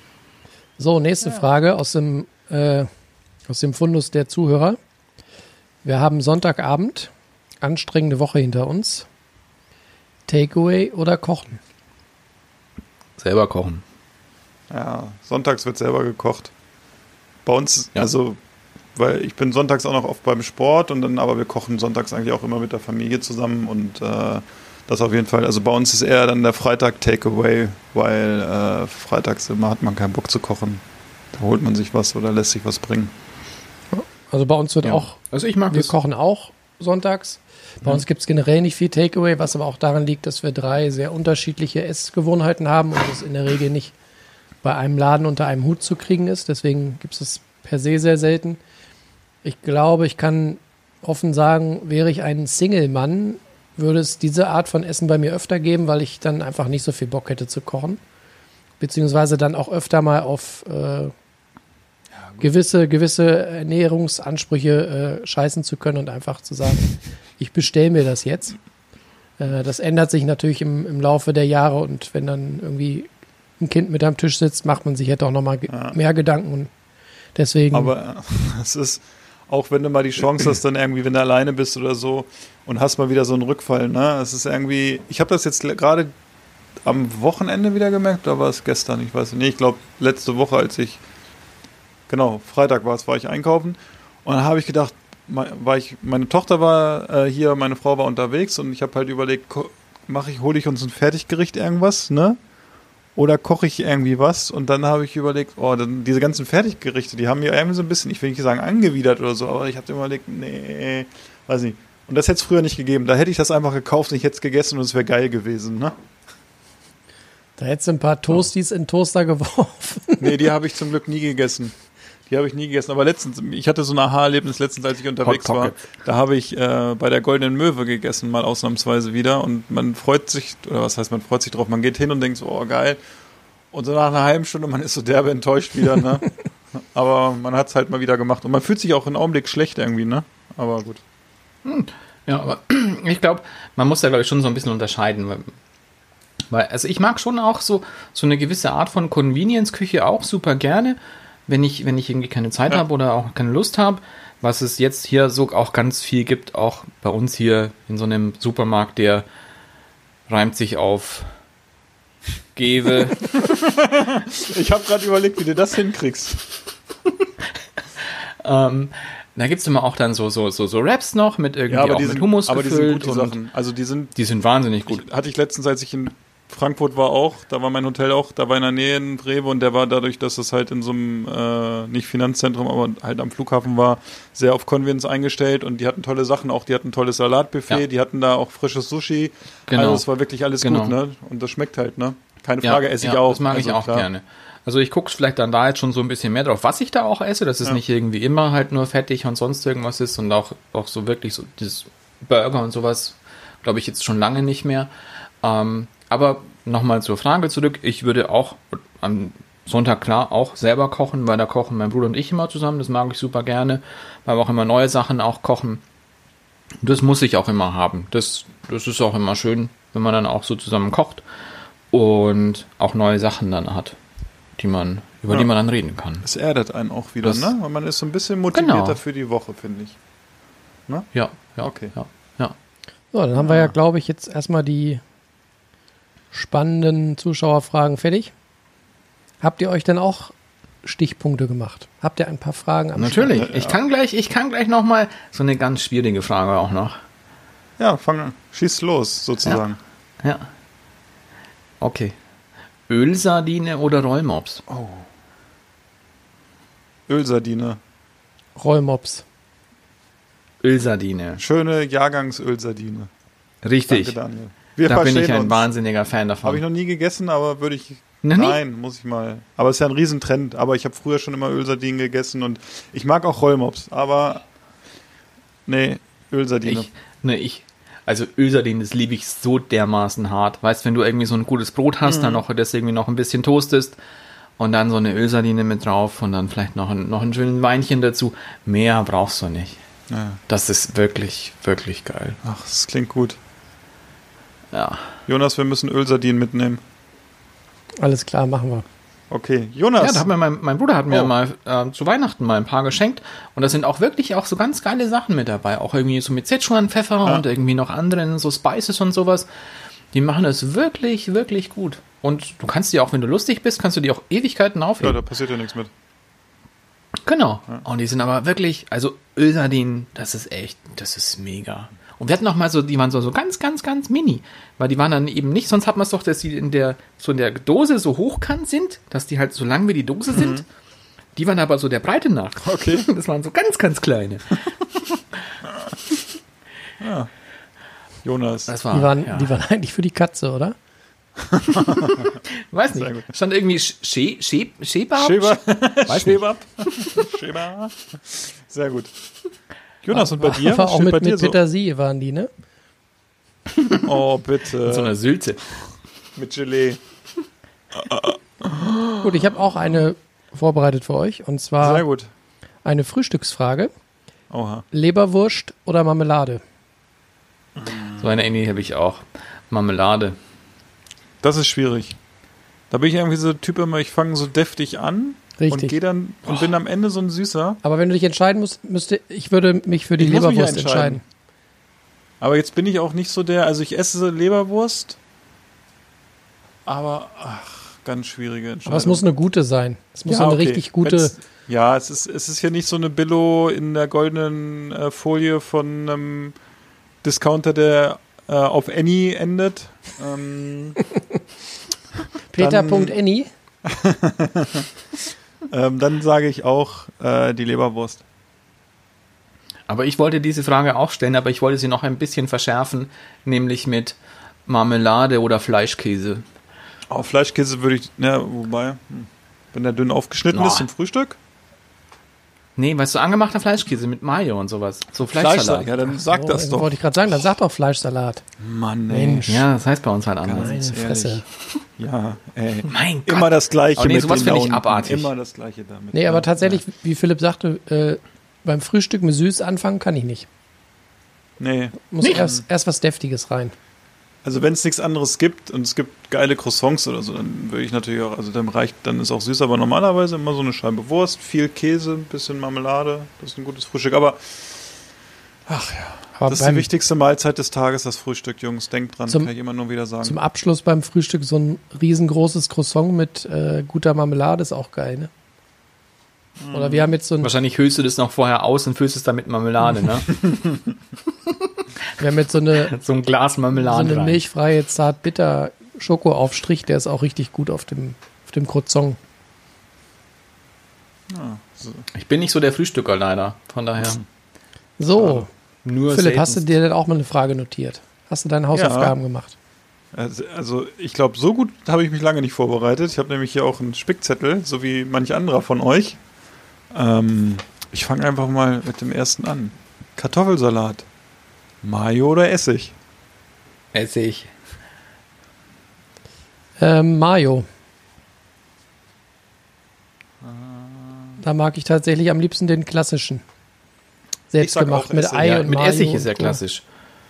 So, nächste Frage aus dem, äh, aus dem Fundus der Zuhörer. Wir haben Sonntagabend, anstrengende Woche hinter uns. Takeaway oder kochen? Selber kochen. Ja, sonntags wird selber gekocht. Bei uns, Ja. also, weil ich bin sonntags auch noch oft beim Sport und dann, aber wir kochen sonntags eigentlich auch immer mit der Familie zusammen und äh, das auf jeden Fall. Also bei uns ist eher dann der Freitag Takeaway, weil äh, freitags immer hat man keinen Bock zu kochen. Da holt man sich was oder lässt sich was bringen. Also bei uns wird Ja. auch, Also ich mag wir es. kochen auch sonntags. Bei uns gibt es generell nicht viel Takeaway, was aber auch daran liegt, dass wir drei sehr unterschiedliche Essgewohnheiten haben und es in der Regel nicht bei einem Laden unter einem Hut zu kriegen ist. Deswegen gibt es es per se sehr selten. Ich glaube, ich kann offen sagen, wäre ich ein Single-Mann, würde es diese Art von Essen bei mir öfter geben, weil ich dann einfach nicht so viel Bock hätte zu kochen. beziehungsweise dann auch öfter mal auf äh, gewisse, gewisse Ernährungsansprüche äh, scheißen zu können und einfach zu sagen, ich bestelle mir das jetzt. Äh, das ändert sich natürlich im, im Laufe der Jahre und wenn dann irgendwie ein Kind mit am Tisch sitzt, macht man sich halt auch nochmal ge Ja. mehr Gedanken. Und deswegen, Aber äh, es ist, auch wenn du mal die Chance hast, dann irgendwie, wenn du alleine bist oder so und hast mal wieder so einen Rückfall, ne? Es ist irgendwie, ich habe das jetzt gerade am Wochenende wieder gemerkt, oder war es gestern? Ich weiß nicht. Ich glaube, letzte Woche, als ich, genau, Freitag war es, war ich einkaufen und dann habe ich gedacht, war ich, meine Tochter war äh, hier, meine Frau war unterwegs und ich habe halt überlegt, mache ich, hole ich uns ein Fertiggericht irgendwas, ne? Oder koche ich irgendwie was? Und dann habe ich überlegt, oh, dann diese ganzen Fertiggerichte, die haben mir irgendwie so ein bisschen, ich will nicht sagen angewidert oder so, aber ich habe überlegt, nee, weiß nicht. Und das hätte es früher nicht gegeben. Da hätte ich das einfach gekauft und ich hätte es gegessen und es wäre geil gewesen, ne? da hättest du ein paar Toasties in den Toaster geworfen. Nee, die habe ich zum Glück nie gegessen. Die habe ich nie gegessen. Aber letztens, ich hatte so ein Aha-Erlebnis letztens, als ich unterwegs war. Da habe ich äh, bei der Goldenen Möwe gegessen, mal ausnahmsweise wieder. Und man freut sich, oder was heißt, man freut sich drauf. Man geht hin und denkt so, oh geil. Und so nach einer halben Stunde, man ist so derbe enttäuscht wieder, ne? Aber man hat es halt mal wieder gemacht. Und man fühlt sich auch im Augenblick schlecht irgendwie, ne? Aber gut. Ja, aber ich glaube, man muss da, glaube ich, schon so ein bisschen unterscheiden. Weil, weil, also ich mag schon auch so, so eine gewisse Art von Convenience-Küche auch super gerne, wenn ich, wenn ich irgendwie keine Zeit Ja. habe oder auch keine Lust habe. Was es jetzt hier so auch ganz viel gibt, auch bei uns hier in so einem Supermarkt, der reimt sich auf Gewe. Ich habe gerade überlegt, wie du das hinkriegst. ähm, da gibt's immer auch dann so, so, so, so Raps noch mit irgendwie Ja, aber auch die, mit sind, Hummus aber die sind gefüllt gut, die und Sachen. Also die sind die sind wahnsinnig gut. Gut, hatte ich letztens, als ich in Frankfurt war auch, da war mein Hotel auch, da war in der Nähe ein Rewe und der war dadurch, dass es halt in so einem, äh, nicht Finanzzentrum, aber halt am Flughafen war, sehr auf Convenience eingestellt und die hatten tolle Sachen, auch die hatten ein tolles Salatbuffet, Ja. die hatten da auch frisches Sushi, Genau. also es war wirklich alles Genau. gut, ne? Und das schmeckt halt, ne? Keine Frage, esse ich auch. Das mag ich Also auch klar. gerne. Also ich gucke vielleicht dann da jetzt schon so ein bisschen mehr drauf, was ich da auch esse, dass es Ja. nicht irgendwie immer halt nur fettig und sonst irgendwas ist und auch, auch so wirklich so dieses Burger und sowas, glaube ich jetzt schon lange nicht mehr. Ähm, aber nochmal zur Frage zurück. Ich würde auch am Sonntag klar auch selber kochen, weil da kochen mein Bruder und ich immer zusammen. Das mag ich super gerne, weil wir auch immer neue Sachen auch kochen. Das muss ich auch immer haben. Das, das ist auch immer schön, wenn man dann auch so zusammen kocht und auch neue Sachen dann hat, die man, über Ja. die man dann reden kann. Es erdet einen auch wieder, Das- ne? Und man ist so ein bisschen motivierter Genau. für die Woche, finde ich. Ja, ja, Okay. ja, ja. So, dann haben wir ja, glaube ich, jetzt erstmal die spannenden Zuschauerfragen fertig. Habt ihr euch denn auch Stichpunkte gemacht? Habt ihr ein paar Fragen am Natürlich. Ja, ja. Ich kann gleich, ich kann gleich noch mal so eine ganz schwierige Frage auch noch. Ja, fang an. Schieß los, sozusagen. Ja. Okay. Ölsardine oder Rollmops? Ölsardine. Start? Rollmops. Ölsardine. Schöne Jahrgangsölsardine. Richtig. Danke, Daniel. Wir da bin ich ein uns. wahnsinniger Fan davon. Habe ich noch nie gegessen, aber würde ich. Noch nie? Nein, muss ich mal. Aber es ist ja ein Riesentrend. Aber ich habe früher schon immer Ölsardinen gegessen und ich mag auch Rollmops. Aber nee, Ölsardine. Ich, ne, ich, also Ölsardinen, das liebe ich so dermaßen hart. Weißt, wenn du irgendwie so ein gutes Brot hast, Mhm. dann noch das irgendwie noch ein bisschen toastest und dann so eine Ölsardine mit drauf und dann vielleicht noch ein, noch ein schönes Weinchen dazu. Mehr brauchst du nicht. Ja. Das ist wirklich, wirklich geil. Ach, das klingt gut. Ja. Jonas, wir müssen Ölsardinen mitnehmen. Alles klar, machen wir. Okay, Jonas. Ja, da hat mir mein, mein Bruder hat mir Oh. mal äh, zu Weihnachten mal ein paar geschenkt und da sind auch wirklich auch so ganz geile Sachen mit dabei. Auch irgendwie so mit Sichuan-Pfeffer Ja. und irgendwie noch anderen so Spices und sowas. Die machen das wirklich, wirklich gut. Und du kannst die auch, wenn du lustig bist, kannst du die auch Ewigkeiten ja, aufheben. da passiert ja nichts mit. Genau. Und die sind aber wirklich, also Ölsardinen, das ist echt, das ist mega. Und wir hatten noch mal so, die waren so, so ganz, ganz, ganz mini. Weil die waren dann eben nicht, sonst hat man es doch, dass die in der, so in der Dose so hochkant sind, dass die halt so lang wie die Dose sind. Die waren aber so der Breite nach. Okay. Das waren so ganz, ganz kleine. Jonas. Das war, Die waren, ja. die waren eigentlich für die Katze, oder? weiß nicht. Stand irgendwie She. Weiß nicht. Schäber. Schäber. Sehr gut. Jonas, und bei dir? Was auch mit, bei dir mit so? Petersilie waren die, ne? Oh, bitte. So eine Sülze. Mit Gelee. Gut, ich habe auch eine vorbereitet für euch. Und Sehr zwar gut. eine Frühstücksfrage. Oha. Leberwurst oder Marmelade? So eine ähnliche habe ich auch. Marmelade. Das ist schwierig. Da bin ich irgendwie so Typ immer, ich fange so deftig an und Richtig. gehe dann und bin am Ende so ein Süßer. Aber wenn du dich entscheiden musst, müsste ich würde mich für die Ich Leberwurst entscheiden. entscheiden. Aber jetzt bin ich auch nicht so der, also ich esse Leberwurst, aber ach, ganz schwierige Entscheidung. Aber es muss eine gute sein. Es muss Ja, eine okay. richtig gute. Wenn's- Ja, es ist, es ist hier nicht so eine Billo in der goldenen äh, Folie von einem Discounter, der äh, auf Any endet. Ähm, Peter.any. ähm, dann sage ich auch äh, die Leberwurst. Aber ich wollte diese Frage auch stellen, aber ich wollte sie noch ein bisschen verschärfen, nämlich mit Marmelade oder Fleischkäse. Auf Fleischkäse würde ich, ja, wobei, hm, wenn der dünn aufgeschnitten Boah. ist zum Frühstück. Nee, weißt du, angemachter Fleischkäse mit Mayo und sowas. So Fleischsalat. Ja, dann sag Oh, das doch. Wollte ich gerade sagen, dann sag doch Fleischsalat. Mann, ey. Mensch. Ja, das heißt bei uns halt anders. Meine. Fresse. Ja, ey. Mein Gott. Immer das Gleiche Aber nee, mit sowas finde ich abartig. Immer das Gleiche damit. Nee, Ja, aber tatsächlich, wie Philipp sagte, äh, beim Frühstück mit süß anfangen kann ich nicht. Ja. Nee. Muss erst, erst was Deftiges rein. Also wenn es nichts anderes gibt und es gibt geile Croissants oder so, dann würde ich natürlich auch, also dann reicht, dann ist auch süß, aber normalerweise immer so eine Scheibe Wurst, viel Käse, ein bisschen Marmelade, das ist ein gutes Frühstück. Aber ach ja, Aber das ist die wichtigste Mahlzeit des Tages, das Frühstück, Jungs. Denkt dran, Zum- kann ich immer nur wieder sagen. zum Abschluss beim Frühstück so ein riesengroßes Croissant mit äh, guter Marmelade ist auch geil, ne? Oder wir haben jetzt so ein, Wahrscheinlich höhlst du das noch vorher aus und füllst es dann mit Marmelade, ne? wir haben jetzt so eine, so ein Glas so Marmelade eine rein. milchfreie zart-bitter Schokoaufstrich, der ist auch richtig gut auf dem, auf dem Croissant. Ja, so. Ich bin nicht so der Frühstücker leider. Von daher So, nur Philipp, hast du dir denn auch mal eine Frage notiert? Hast du deine Hausaufgaben gemacht? Also, also ich glaube, so gut habe ich mich lange nicht vorbereitet. Ich habe nämlich hier auch einen Spickzettel, so wie manch anderer von euch. Ähm, ich fange einfach mal mit dem ersten an. Kartoffelsalat. Mayo oder Essig? Essig. Ähm, Mayo. Da mag ich tatsächlich am liebsten den klassischen. Selbst sag gemacht auch mit Essig. Ei Ja, und mit Mayo Essig ist ja klassisch.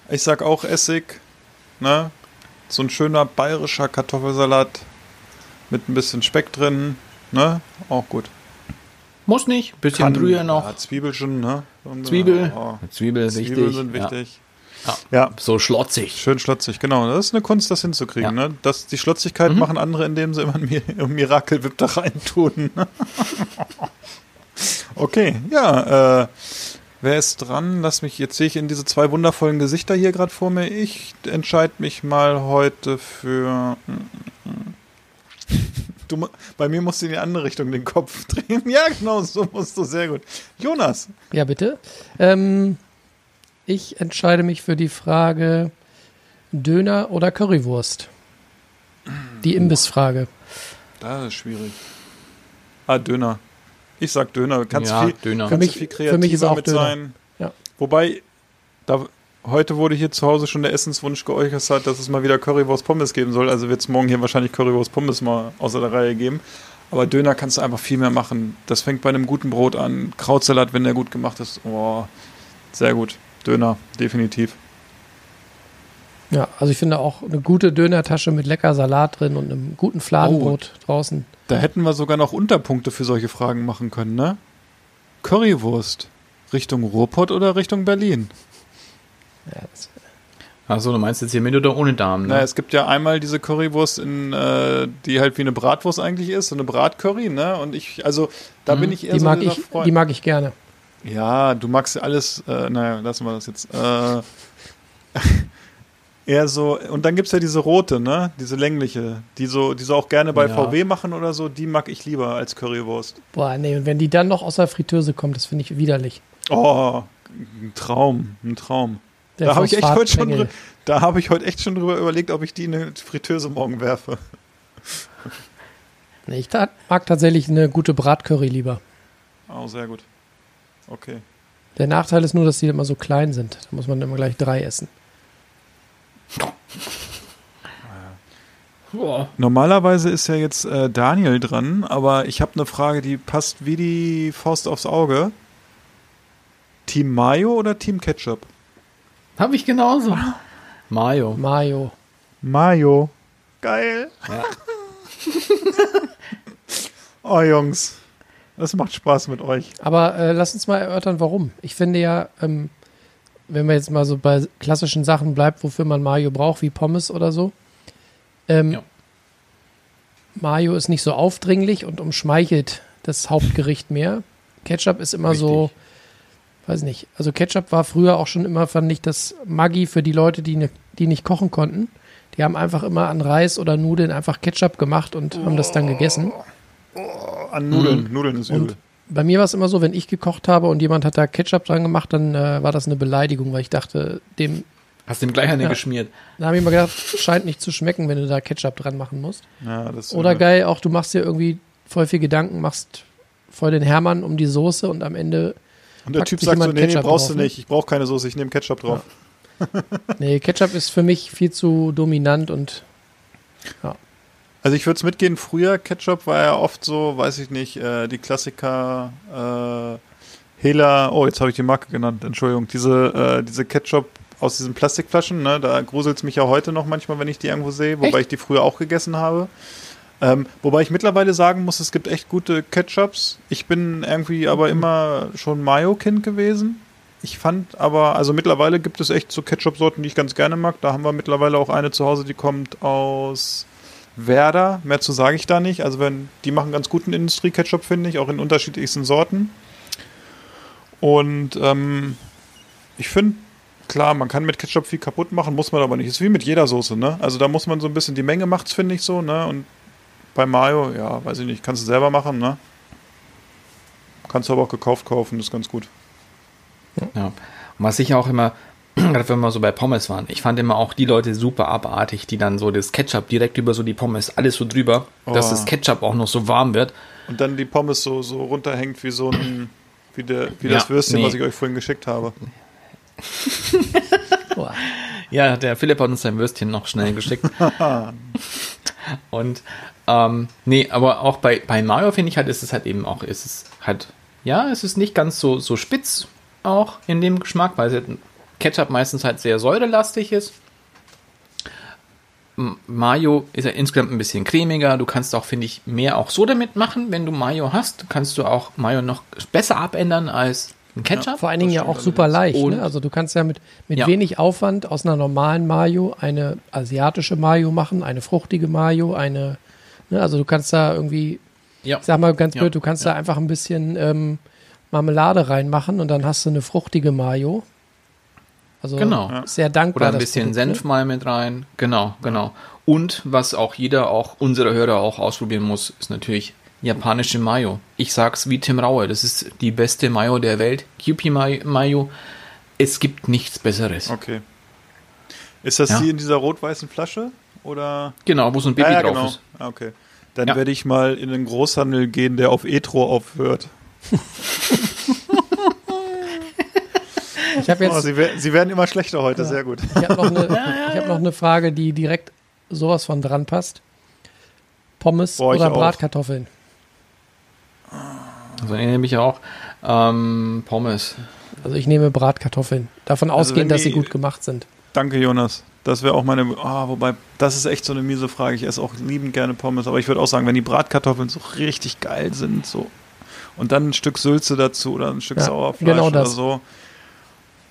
Ich sag auch Essig. Ne? So ein schöner bayerischer Kartoffelsalat mit ein bisschen Speck drin. Ne? Auch gut. Muss nicht. Bisschen Kann- Brühe noch. Ja, Zwiebelchen, ne? Und, Zwiebel. Oh, Zwiebel ist Zwiebeln sind wichtig. Ja. Ja. So schlotzig. Schön schlotzig, genau. Das ist eine Kunst, das hinzukriegen. Ja. Ne? Das, die Schlotzigkeit Mhm. machen andere, indem sie immer ein Mi- ein Miracle-Whip da reintun. okay, ja. Äh, wer ist dran? Lass mich, jetzt sehe ich in diese zwei wundervollen Gesichter hier gerade vor mir. Ich entscheide mich mal heute für. Du, bei mir musst du in die andere Richtung den Kopf drehen. Ja, genau, so musst du. Sehr gut. Jonas. Ja, bitte. Ähm, ich entscheide mich für die Frage Döner oder Currywurst. Die Imbissfrage. Das ist schwierig. Ah, Döner. Ich sag Döner. Kannst Ja, viel, Döner. Für Kannst mich- du viel für kreativer mich ist auch mit Döner. sein. Ja. Wobei, da, heute wurde hier zu Hause schon der Essenswunsch geäußert, dass es mal wieder Currywurst Pommes geben soll. Also wird es morgen hier wahrscheinlich Currywurst Pommes mal außer der Reihe geben. Aber Döner kannst du einfach viel mehr machen. Das fängt bei einem guten Brot an. Krautsalat, wenn der gut gemacht ist. Oh, sehr gut. Döner, definitiv. Ja, also ich finde auch eine gute Dönertasche mit lecker Salat drin und einem guten Fladenbrot draußen. Da hätten wir sogar noch Unterpunkte für solche Fragen machen können, ne? Currywurst. Richtung Ruhrpott oder Richtung Berlin? Ja, das, Achso, du meinst jetzt hier mit oder ohne Darm, ne? Na, es gibt ja einmal diese Currywurst, in, äh, die halt wie eine Bratwurst eigentlich ist, so eine Bratcurry, ne? Und ich, also da bin ich eher die, so mag ich, Freund. die mag ich gerne. ja, du magst ja alles, äh, naja, lassen wir das jetzt. Äh, eher so, und dann gibt's ja diese rote, ne? Diese längliche, die so, die so auch gerne bei Ja. VW machen oder so, die mag ich lieber als Currywurst. Boah, nee, und wenn die dann noch aus der Fritteuse kommt, das finde ich widerlich. Oh, ein Traum, ein Traum. Der da habe ich echt heute schon, da habe ich heute echt schon drüber überlegt, ob ich die in eine Fritteuse morgen werfe. Nee, ich ta- mag tatsächlich eine gute Bratcurry lieber. Oh, sehr gut. Okay. Der Nachteil ist nur, dass die immer so klein sind. Da muss man immer gleich drei essen. Boah. Normalerweise ist ja jetzt äh, Daniel dran, aber ich habe eine Frage, die passt wie die Faust aufs Auge. Team Mayo oder Team Ketchup? Habe ich genauso. Mayo. Mayo. Mayo. Geil. oh Jungs, das macht Spaß mit euch. Aber äh, lass uns mal erörtern, warum. Ich finde ja, ähm, wenn man jetzt mal so bei klassischen Sachen bleibt, wofür man Mayo braucht, wie Pommes oder so. Ähm, Ja. Mayo ist nicht so aufdringlich und umschmeichelt das Hauptgericht mehr. Ketchup ist immer so, weiß nicht. Also Ketchup war früher auch schon immer, fand ich, das Maggi für die Leute, die, ne, die nicht kochen konnten. Die haben einfach immer an Reis oder Nudeln einfach Ketchup gemacht und haben das dann gegessen. An Nudeln. Nudeln ist übel. Und bei mir war es immer so, wenn ich gekocht habe und jemand hat da Ketchup dran gemacht, dann äh, war das eine Beleidigung, weil ich dachte, dem, Hast dem gleich eine Ja. geschmiert. da habe ich mir gedacht, scheint nicht zu schmecken, wenn du da Ketchup dran machen musst. Ja, Oder übel. geil, auch du machst dir irgendwie voll viel Gedanken, machst voll den Hermann um die Soße und am Ende, Und der Typ sagt so, nee, nee, brauchst drauf, du ne? nicht. Ich brauche keine Soße, ich nehme Ketchup drauf. nee, Ketchup ist für mich viel zu dominant und Also ich würde es mitgehen, früher Ketchup war ja oft so, weiß ich nicht, äh, die Klassiker äh, Hela, oh, jetzt habe ich die Marke genannt, Entschuldigung, diese, äh, diese Ketchup aus diesen Plastikflaschen, ne, da gruselt es mich ja heute noch manchmal, wenn ich die irgendwo sehe, wobei ich die früher auch gegessen habe. Ähm, wobei ich mittlerweile sagen muss, es gibt echt gute Ketchups. Ich bin irgendwie aber immer schon Mayo-Kind gewesen. Ich fand aber, also mittlerweile gibt es echt so Ketchup-Sorten, die ich ganz gerne mag. Da haben wir mittlerweile auch eine zu Hause, die kommt aus Werder. Mehr zu sage ich da nicht. Also wenn, die machen ganz guten Industrie-Ketchup, finde ich, auch in unterschiedlichsten Sorten. Und ähm, ich finde, klar, man kann mit Ketchup viel kaputt machen, muss man aber nicht. Ist wie mit jeder Soße, ne? Also da muss man so ein bisschen, die Menge macht's, finde ich so, ne? Und bei Mayo, ja, weiß ich nicht, kannst du selber machen, ne? Kannst du aber auch gekauft kaufen, ist ganz gut. Ja. Und was ich auch immer, gerade wenn wir so bei Pommes waren, ich fand immer auch die Leute super abartig, die dann so das Ketchup direkt über so die Pommes, alles so drüber, dass Oh. das Ketchup auch noch so warm wird. Und dann die Pommes so, so runterhängt wie so ein, wie, der, wie Ja, das Würstchen, nee. was ich euch vorhin geschickt habe. Ja, der Philipp hat uns sein Würstchen noch schnell geschickt. Und ähm, nee, aber auch bei, bei Mayo finde ich halt, ist es halt eben auch, ist es halt, ja, es ist nicht ganz so, so spitz auch in dem Geschmack, weil es halt Ketchup meistens halt sehr säurelastig ist. Mayo ist ja insgesamt ein bisschen cremiger. Du kannst auch, finde ich, mehr auch so damit machen. Wenn du Mayo hast, kannst du auch Mayo noch besser abändern als ein Ketchup. vor allen Dingen ja auch super leicht. Ne? Also du kannst ja mit, mit Ja. wenig Aufwand aus einer normalen Mayo eine asiatische Mayo machen, eine fruchtige Mayo, eine, ne? also du kannst da irgendwie Ja. Ich sag mal ganz Ja, blöd, du kannst da einfach ein bisschen ähm, Marmelade reinmachen und dann hast du eine fruchtige Mayo. Also Genau. sehr dankbar. Oder ein bisschen Produkt, Senf Ne? mal mit rein. Genau, genau. Und was auch jeder, auch unsere Hörer auch ausprobieren muss, ist natürlich japanische Mayo. Ich sag's wie Tim Raue, das ist die beste Mayo der Welt. Kewpie May- Mayo. Es gibt nichts Besseres. Okay. Ist das Ja. die in dieser rot-weißen Flasche? Oder? Genau, wo so ein Baby ja, ja, drauf genau. ist. Ah, Okay. Dann Ja. werde ich mal in den Großhandel gehen, der auf Etro aufhört. Ich habe Oh, jetzt sie, sie werden immer schlechter heute, sehr gut. ich hab noch, hab noch eine Frage, die direkt sowas von dran passt. Pommes Boah, oder auch. Also nehme ich auch ähm, Pommes. Also ich nehme Bratkartoffeln. Davon Also ausgehend, dass sie gut gemacht sind. Danke, Jonas. Das wäre auch meine. Ah, wobei, das ist echt so eine miese Frage. Ich esse auch liebend gerne Pommes, aber ich würde auch sagen, wenn die Bratkartoffeln so richtig geil sind, so. Und dann ein Stück Sülze dazu oder ein Stück Ja, Sauerfleisch genau oder so.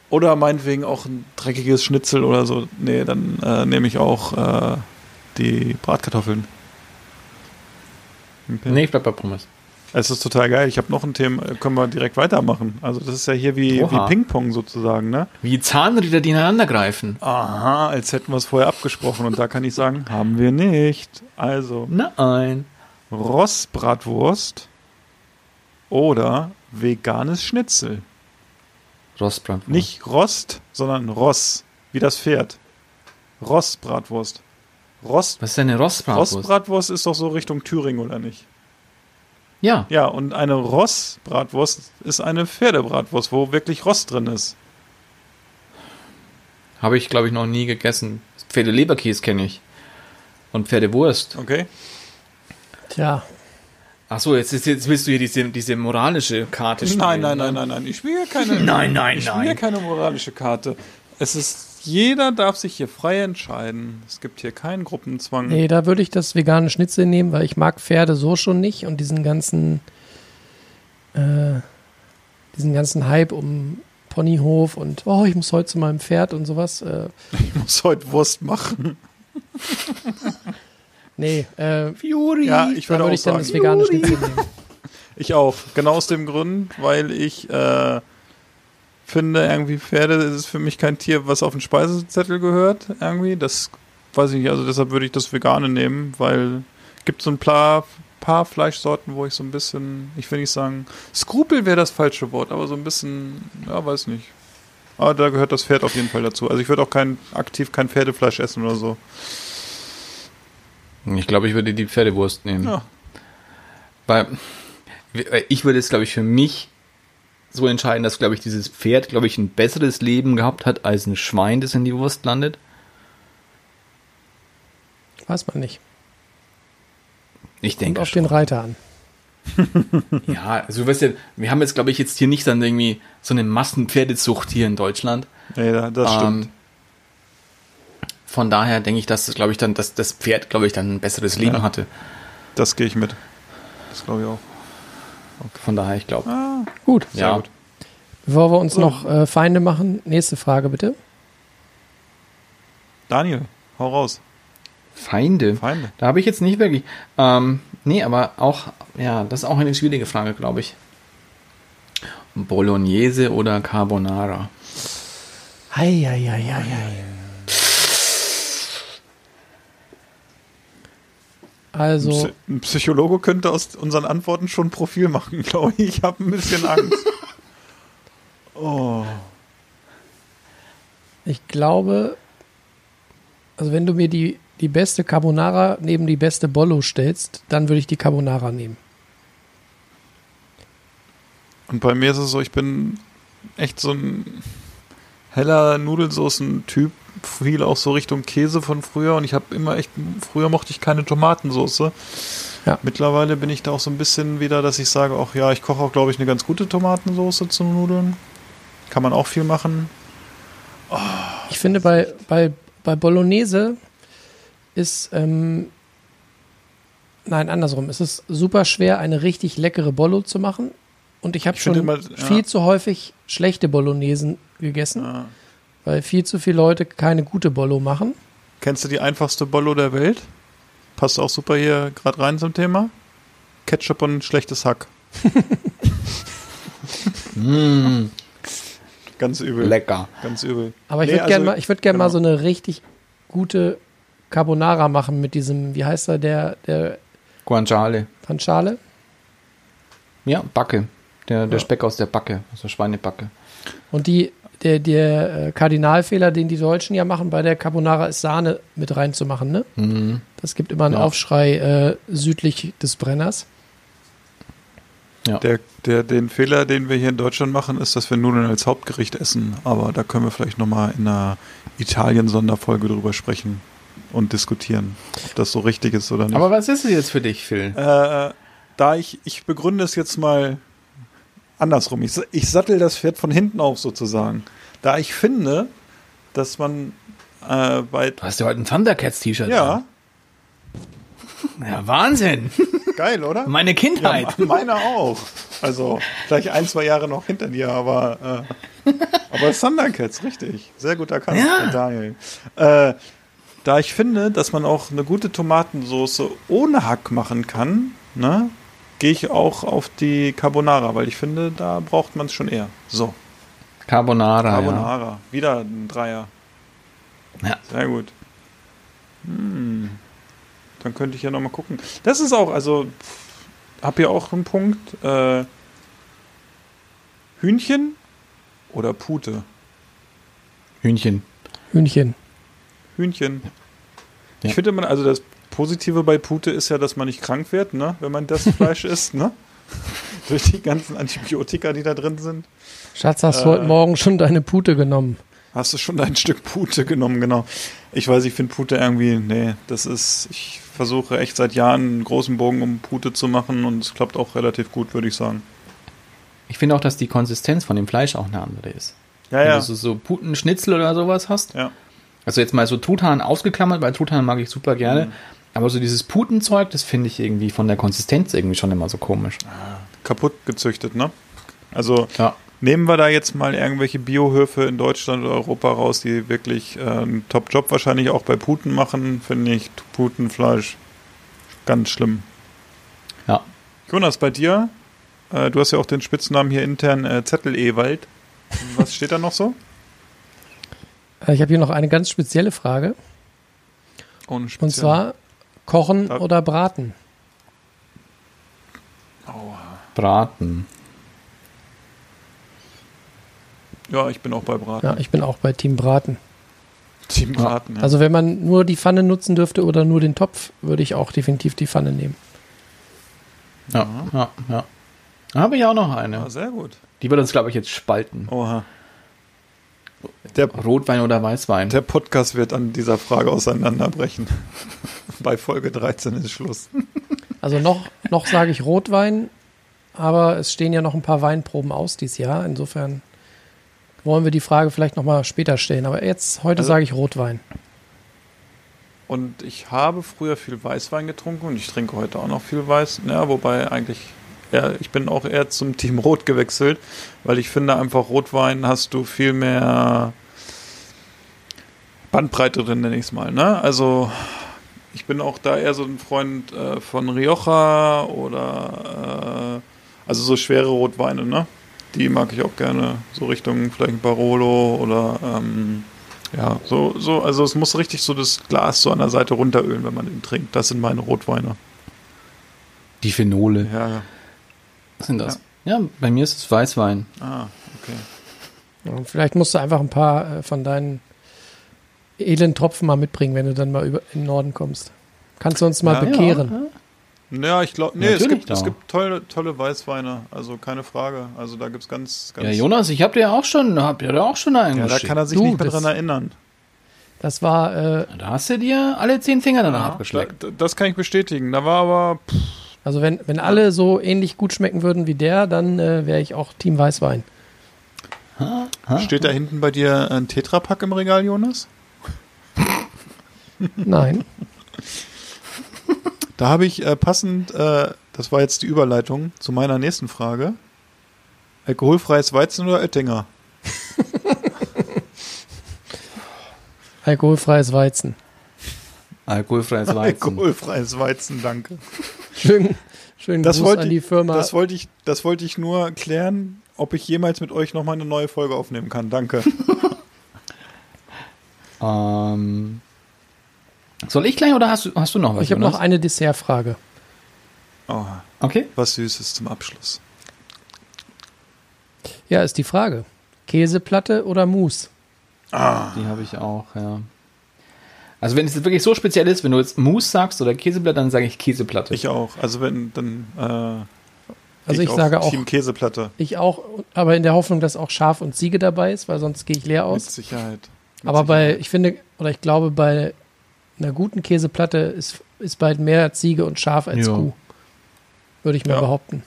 Oder meinetwegen auch ein dreckiges Schnitzel oder so. Nee, dann äh, nehme ich auch äh, die Bratkartoffeln. Okay. Nee, ich bleib bei Pommes. Es ist total geil. Ich habe noch ein Thema, können wir direkt weitermachen. Also das ist ja hier wie, Oha. wie Ping-Pong sozusagen, ne? Wie Zahnräder, die ineinander greifen. Aha, als hätten wir es vorher abgesprochen. Und da kann ich sagen, haben wir nicht. Also Nein. Rostbratwurst oder veganes Schnitzel. Rostbratwurst. Nicht Rost, sondern Ross, wie das Pferd. Rostbratwurst. Rost, Was ist denn eine Rostbratwurst? Rostbratwurst ist doch so Richtung Thüringen, oder nicht? Ja. Ja, und eine Rossbratwurst ist eine Pferdebratwurst, wo wirklich Rost drin ist. Habe ich, glaube ich, noch nie gegessen. Pferdeleberkäse kenne ich. und Pferdewurst. Okay. Tja, Ach so, jetzt, ist- jetzt willst du hier diese, diese moralische Karte spielen. Nein, nein, ne? nein, nein, nein. Ich spiele keine. Nein, nein, ich spiele nein. keine moralische Karte. Es ist, jeder darf sich hier frei entscheiden. Es gibt hier keinen Gruppenzwang. nee, da würde ich das vegane Schnitzel nehmen, weil ich mag Pferde so schon nicht und diesen ganzen, äh, diesen ganzen Hype um Ponyhof und oh, ich muss heute zu meinem Pferd und sowas. Äh, Ich muss heute Wurst machen. nee, äh, Fury. Ja, ich da würde würde auch ich dann sagen. das vegane Schnitzel nehmen. Ich auch. Genau aus dem Grund, weil ich äh, finde, irgendwie Pferde ist für mich kein Tier, was auf den Speisezettel gehört. Irgendwie. Das weiß ich nicht. Also deshalb würde ich das Vegane nehmen, weil gibt so ein paar, paar Fleischsorten, wo ich so ein bisschen, ich will nicht sagen, Skrupel wäre das falsche Wort, aber so ein bisschen, ja, weiß nicht. Aber da gehört das Pferd auf jeden Fall dazu. Also ich würde auch kein, aktiv kein Pferdefleisch essen oder so. Ich glaube, ich würde die Pferdewurst nehmen. Ja. Weil weil ich würde es, glaube ich, für mich so entscheiden, dass, glaube ich, dieses Pferd, glaube ich, ein besseres Leben gehabt hat als ein Schwein, das in die Wurst landet. Weiß man nicht. Ich Kommt denke auf schon. den Reiter an. Ja, also du weißt ja, wir haben jetzt, glaube ich, jetzt hier nicht dann irgendwie so eine Massenpferdezucht hier in Deutschland. Nee, da- das stimmt. Ähm, von daher denke ich, dass, glaube ich, dann, dass das Pferd, glaube ich, dann ein besseres Leben Ja. hatte. Das gehe ich mit. Das glaube ich auch. Von daher, ich glaube. Gut. Sehr ja. gut. Bevor wir uns noch äh, Feinde machen, nächste Frage bitte. Daniel, hau raus. Feinde. Feinde. Da habe ich jetzt nicht wirklich. Ähm, nee, aber auch, ja, das ist auch eine schwierige Frage, glaube ich. Bolognese oder Carbonara? Eieieiei. Also, Ein Psychologe könnte aus unseren Antworten schon ein Profil machen, glaube ich. Ich habe ein bisschen Angst. Oh. ich glaube, also wenn du mir die, die beste Carbonara neben die beste Bollo stellst, dann würde ich die Carbonara nehmen. Und bei mir ist es so, ich bin echt so ein heller Nudelsoßen-Typ. Viel auch so Richtung Käse von früher. Und ich habe immer echt, früher mochte ich keine Tomatensoße. Ja. Mittlerweile bin ich da auch so ein bisschen wieder, dass ich sage, auch ja, ich koche auch, glaube ich, eine ganz gute Tomatensoße zu Nudeln. Kann man auch viel machen. Ich finde, bei, bei, bei Bolognese ist, ähm, nein, andersrum, es ist super schwer, eine richtig leckere Bollo zu machen. Und ich habe schon immer, ja. viel zu häufig schlechte Bolognesen gegessen, Ja. Weil viel zu viele Leute keine gute Bollo machen. Kennst du die einfachste Bollo der Welt? Passt auch super hier gerade rein zum Thema. Ketchup und schlechtes Hack. Ganz übel. Lecker. Ganz übel. Aber ich Nee, würde gerne also- mal, ich würd gern mal genau. so eine richtig gute Carbonara machen mit diesem, wie heißt er, der, der Guanciale. Panciale? Ja, Backe. Der, der Ja. Speck aus der Backe, aus der Schweinebacke. Und die, der, der äh, Kardinalfehler, den die Deutschen ja machen bei der Carbonara, ist Sahne mit reinzumachen, ne? Mhm. Das gibt immer einen Ja. Aufschrei äh, südlich des Brenners. Der, der, den Fehler, den wir hier in Deutschland machen, ist, dass wir Nudeln als Hauptgericht essen. Aber da können wir vielleicht nochmal in einer Italien-Sonderfolge drüber sprechen und diskutieren, ob das so richtig ist oder nicht. Aber was ist es jetzt für dich, Phil? Äh, da ich, ich begründe es jetzt mal andersrum. Ich, ich sattel das Pferd von hinten auf sozusagen. Da ich finde, dass man äh, bei. Du hast ja heute ein Thundercats-T-Shirt. Ja, an. Ja, Wahnsinn. geil, oder? Meine Ja, Kindheit. meine auch. Also, vielleicht ein, zwei Jahre noch hinter dir, aber, äh, aber Thundercats, richtig. Sehr gut erkannt, Ja. Daniel. Äh, da ich finde, dass man auch eine gute Tomatensauce ohne Hack machen kann, ne, gehe ich auch auf die Carbonara, weil ich finde, da braucht man es schon eher. So, Carbonara. Carbonara. Wieder ein Dreier. Ja. Sehr gut. Hm. Dann könnte ich ja nochmal gucken. Das ist auch, also, hab hier auch einen Punkt. Äh, Hühnchen oder Pute? Ja. Hühnchen. Hühnchen. Hühnchen. Ja. Ich finde man, also das Positive bei Pute ist ja, dass man nicht krank wird, ne, wenn man das Fleisch isst, ne? Durch die ganzen Antibiotika, die da drin sind. Schatz, hast Äh. du heute Morgen schon deine Pute genommen? Hast du schon dein Stück Pute genommen, genau. Ich weiß, ich finde Pute irgendwie, nee, das ist, ich versuche echt seit Jahren einen großen Bogen um Pute zu machen und es klappt auch relativ gut, würde ich sagen. Ich finde auch, dass die Konsistenz von dem Fleisch auch eine andere ist. Ja, Wenn ja. du so, so Putenschnitzel oder sowas hast. Ja. Also jetzt mal so Truthahn ausgeklammert, weil Truthahn mag ich super gerne. Mhm. Aber so dieses Putenzeug, das finde ich irgendwie von der Konsistenz irgendwie schon immer so komisch. Kaputt gezüchtet, ne? Also Ja. nehmen wir da jetzt mal irgendwelche Biohöfe in Deutschland oder Europa raus, die wirklich äh, einen Top-Job wahrscheinlich auch bei Puten machen, finde ich Putenfleisch ganz schlimm. Ja. Jonas, bei dir, äh, du hast ja auch den Spitznamen hier intern äh, Zettel-Ewald. Was steht da noch so? Äh, Ich habe hier noch eine ganz spezielle Frage. Ohne Und Spezial. zwar kochen Da- oder braten? Braten. Ja, ich bin auch bei Braten. Ja, ich bin auch bei Team Braten. Team Braten, ja. Also wenn man nur die Pfanne nutzen dürfte oder nur den Topf, würde ich auch definitiv die Pfanne nehmen. Ja, ja, ja. Da habe ich auch noch eine. ja, sehr gut. Die wird uns, glaube ich, jetzt spalten. Oha. Der, Rotwein oder Weißwein? der Podcast wird an dieser Frage auseinanderbrechen. bei Folge 13 ist Schluss. Also noch, noch sage ich Rotwein, aber es stehen ja noch ein paar Weinproben aus dieses Jahr. Insofern wollen wir die Frage vielleicht noch mal später stellen. Aber jetzt, heute Also- sage ich Rotwein. Und ich habe früher viel Weißwein getrunken und ich trinke heute auch noch viel Weiß. Ja, wobei eigentlich, ja, ich bin auch eher zum Team Rot gewechselt, weil ich finde einfach Rotwein hast du viel mehr Bandbreite drin, nenne ich es mal. Ne? Also ich bin auch da eher so ein Freund äh, von Rioja oder äh, also so schwere Rotweine, ne? Die mag ich auch gerne. So Richtung vielleicht ein Barolo oder ähm, ja, so, so, also es muss richtig so das Glas so an der Seite runterölen, wenn man ihn trinkt. Das sind meine Rotweine. Die Phenole. Ja, sind das? Ja. bei mir ist es Weißwein. ah, okay. Ja, vielleicht musst du einfach ein paar äh, von deinen edlen Tropfen mal mitbringen, wenn du dann mal über, in den Norden kommst. Kannst du uns mal Ja. bekehren? Ja, ich glaube, nee, es gibt, es gibt tolle, tolle Weißweine, also keine Frage. Also da gibt es ganz, ganz. Ja, Jonas, ich habe dir auch schon, hab dir da auch schon einen Ja, da geschickt. kann er sich Du, nicht mehr dran erinnern. Das war, äh, Da hast du dir alle zehn Finger danach Ja, abgeschleckt. da, das kann ich bestätigen. Da war aber, pff, also wenn, wenn alle so ähnlich gut schmecken würden wie der, dann äh, wäre ich auch Team Weißwein. steht da hinten bei dir ein Tetrapack im Regal, Jonas? Nein. Da habe ich äh, passend, äh, das war jetzt die Überleitung zu meiner nächsten Frage. Alkoholfreies Weizen oder Oettinger? Alkoholfreies Weizen. Alkoholfreies Weizen. Alkoholfreies Weizen, danke. Schön, schönen Das Gruß wollte, an die Firma. das, wollte ich, das wollte ich nur klären, ob ich jemals mit euch nochmal eine neue Folge aufnehmen kann. Danke. Ähm, soll ich gleich oder hast du, hast du noch was? ich habe noch eine Dessertfrage. Oh, Okay. was Süßes zum Abschluss. Ja, ist die Frage. Käseplatte oder Mousse? Die habe ich auch, ja. Also wenn es jetzt wirklich so speziell ist, wenn du jetzt Mousse sagst oder Käseplatte, dann sage ich Käseplatte. Ich auch. Also wenn, dann äh, Also ich auf sage auch, Team Käseplatte. ich auch, aber in der Hoffnung, dass auch Schaf und Ziege dabei ist, weil sonst gehe ich leer Mit aus. Sicherheit. Mit Aber bei, Sicherheit. ich finde, oder ich glaube, bei einer guten Käseplatte ist, ist bald mehr Ziege und Schaf als Ja. Kuh. Würde ich mal Ja. behaupten.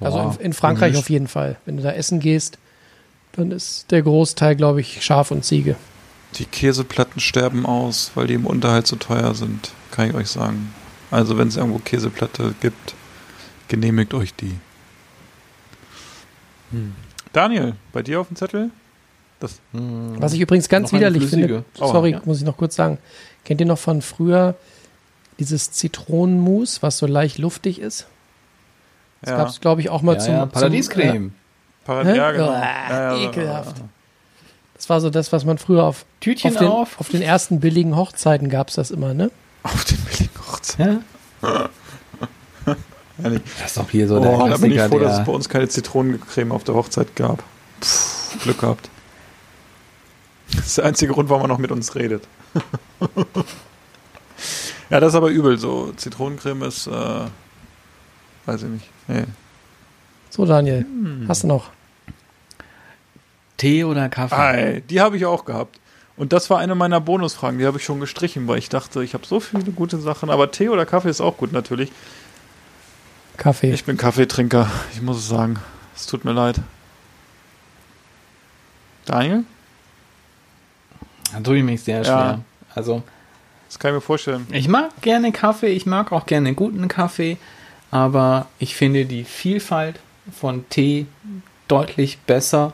Also Boah, in, in Frankreich auf jeden Fall. Wenn du da essen gehst, dann ist der Großteil, glaube ich, Schaf und Ziege. Die Käseplatten sterben aus, weil die im Unterhalt so teuer sind, kann ich euch sagen. Also wenn es irgendwo Käseplatte gibt, genehmigt euch die. Hm. Daniel, bei dir auf dem Zettel? Das, Hm. Was ich übrigens ganz widerlich finde, Oh, sorry, ja. muss ich noch kurz sagen. Kennt ihr noch von früher dieses Zitronenmus, was so leicht luftig ist? Das ja, gab es, glaube ich, auch mal ja, zum, ja, zum Paradiescreme. Parad Hä? ja, genau. Uah, Ja, ja, ekelhaft. Das war so das, was man früher auf, Tütchen auf, den, auf. auf den ersten billigen Hochzeiten gab es das immer, ne? Auf den billigen Hochzeit. Ja. Ehrlich. Das ist doch hier so der Oh, da bin ich Klassiker, froh, dass es der, bei uns keine Zitronencreme auf der Hochzeit gab. Puh, Glück gehabt. Das ist der einzige Grund, warum man noch mit uns redet. ja, das ist aber übel. So Zitronencreme ist, äh, weiß ich nicht. Nee. So, Daniel, Hm. hast du noch? Tee oder Kaffee? Ei, die habe ich auch gehabt. Und das war eine meiner Bonusfragen, die habe ich schon gestrichen, weil ich dachte, ich habe so viele gute Sachen. Aber Tee oder Kaffee ist auch gut natürlich. Kaffee. Ich bin Kaffeetrinker, ich muss es sagen. Es tut mir leid. Daniel? Da tue ich mich sehr Ja. schwer. Also, Das kann ich mir vorstellen. ich mag gerne Kaffee, ich mag auch gerne guten Kaffee, aber ich finde die Vielfalt von Tee deutlich besser,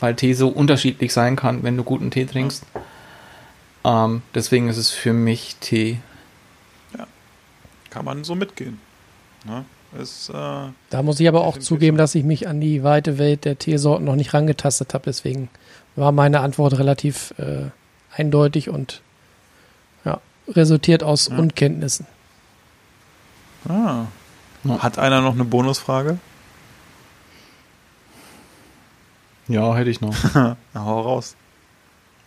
weil Tee so unterschiedlich sein kann, wenn du guten Tee trinkst. Ähm, deswegen ist es für mich Tee. Kann man so mitgehen. Ne? Ist, äh, Da muss ich aber auch zugeben, dass ich mich an die weite Welt der Teesorten noch nicht rangetastet habe. Deswegen war meine Antwort relativ äh, eindeutig und ja, resultiert aus Ja. Unkenntnissen. ah. Ja. Hat einer noch eine Bonusfrage? Ja, hätte ich noch. Na, hau raus.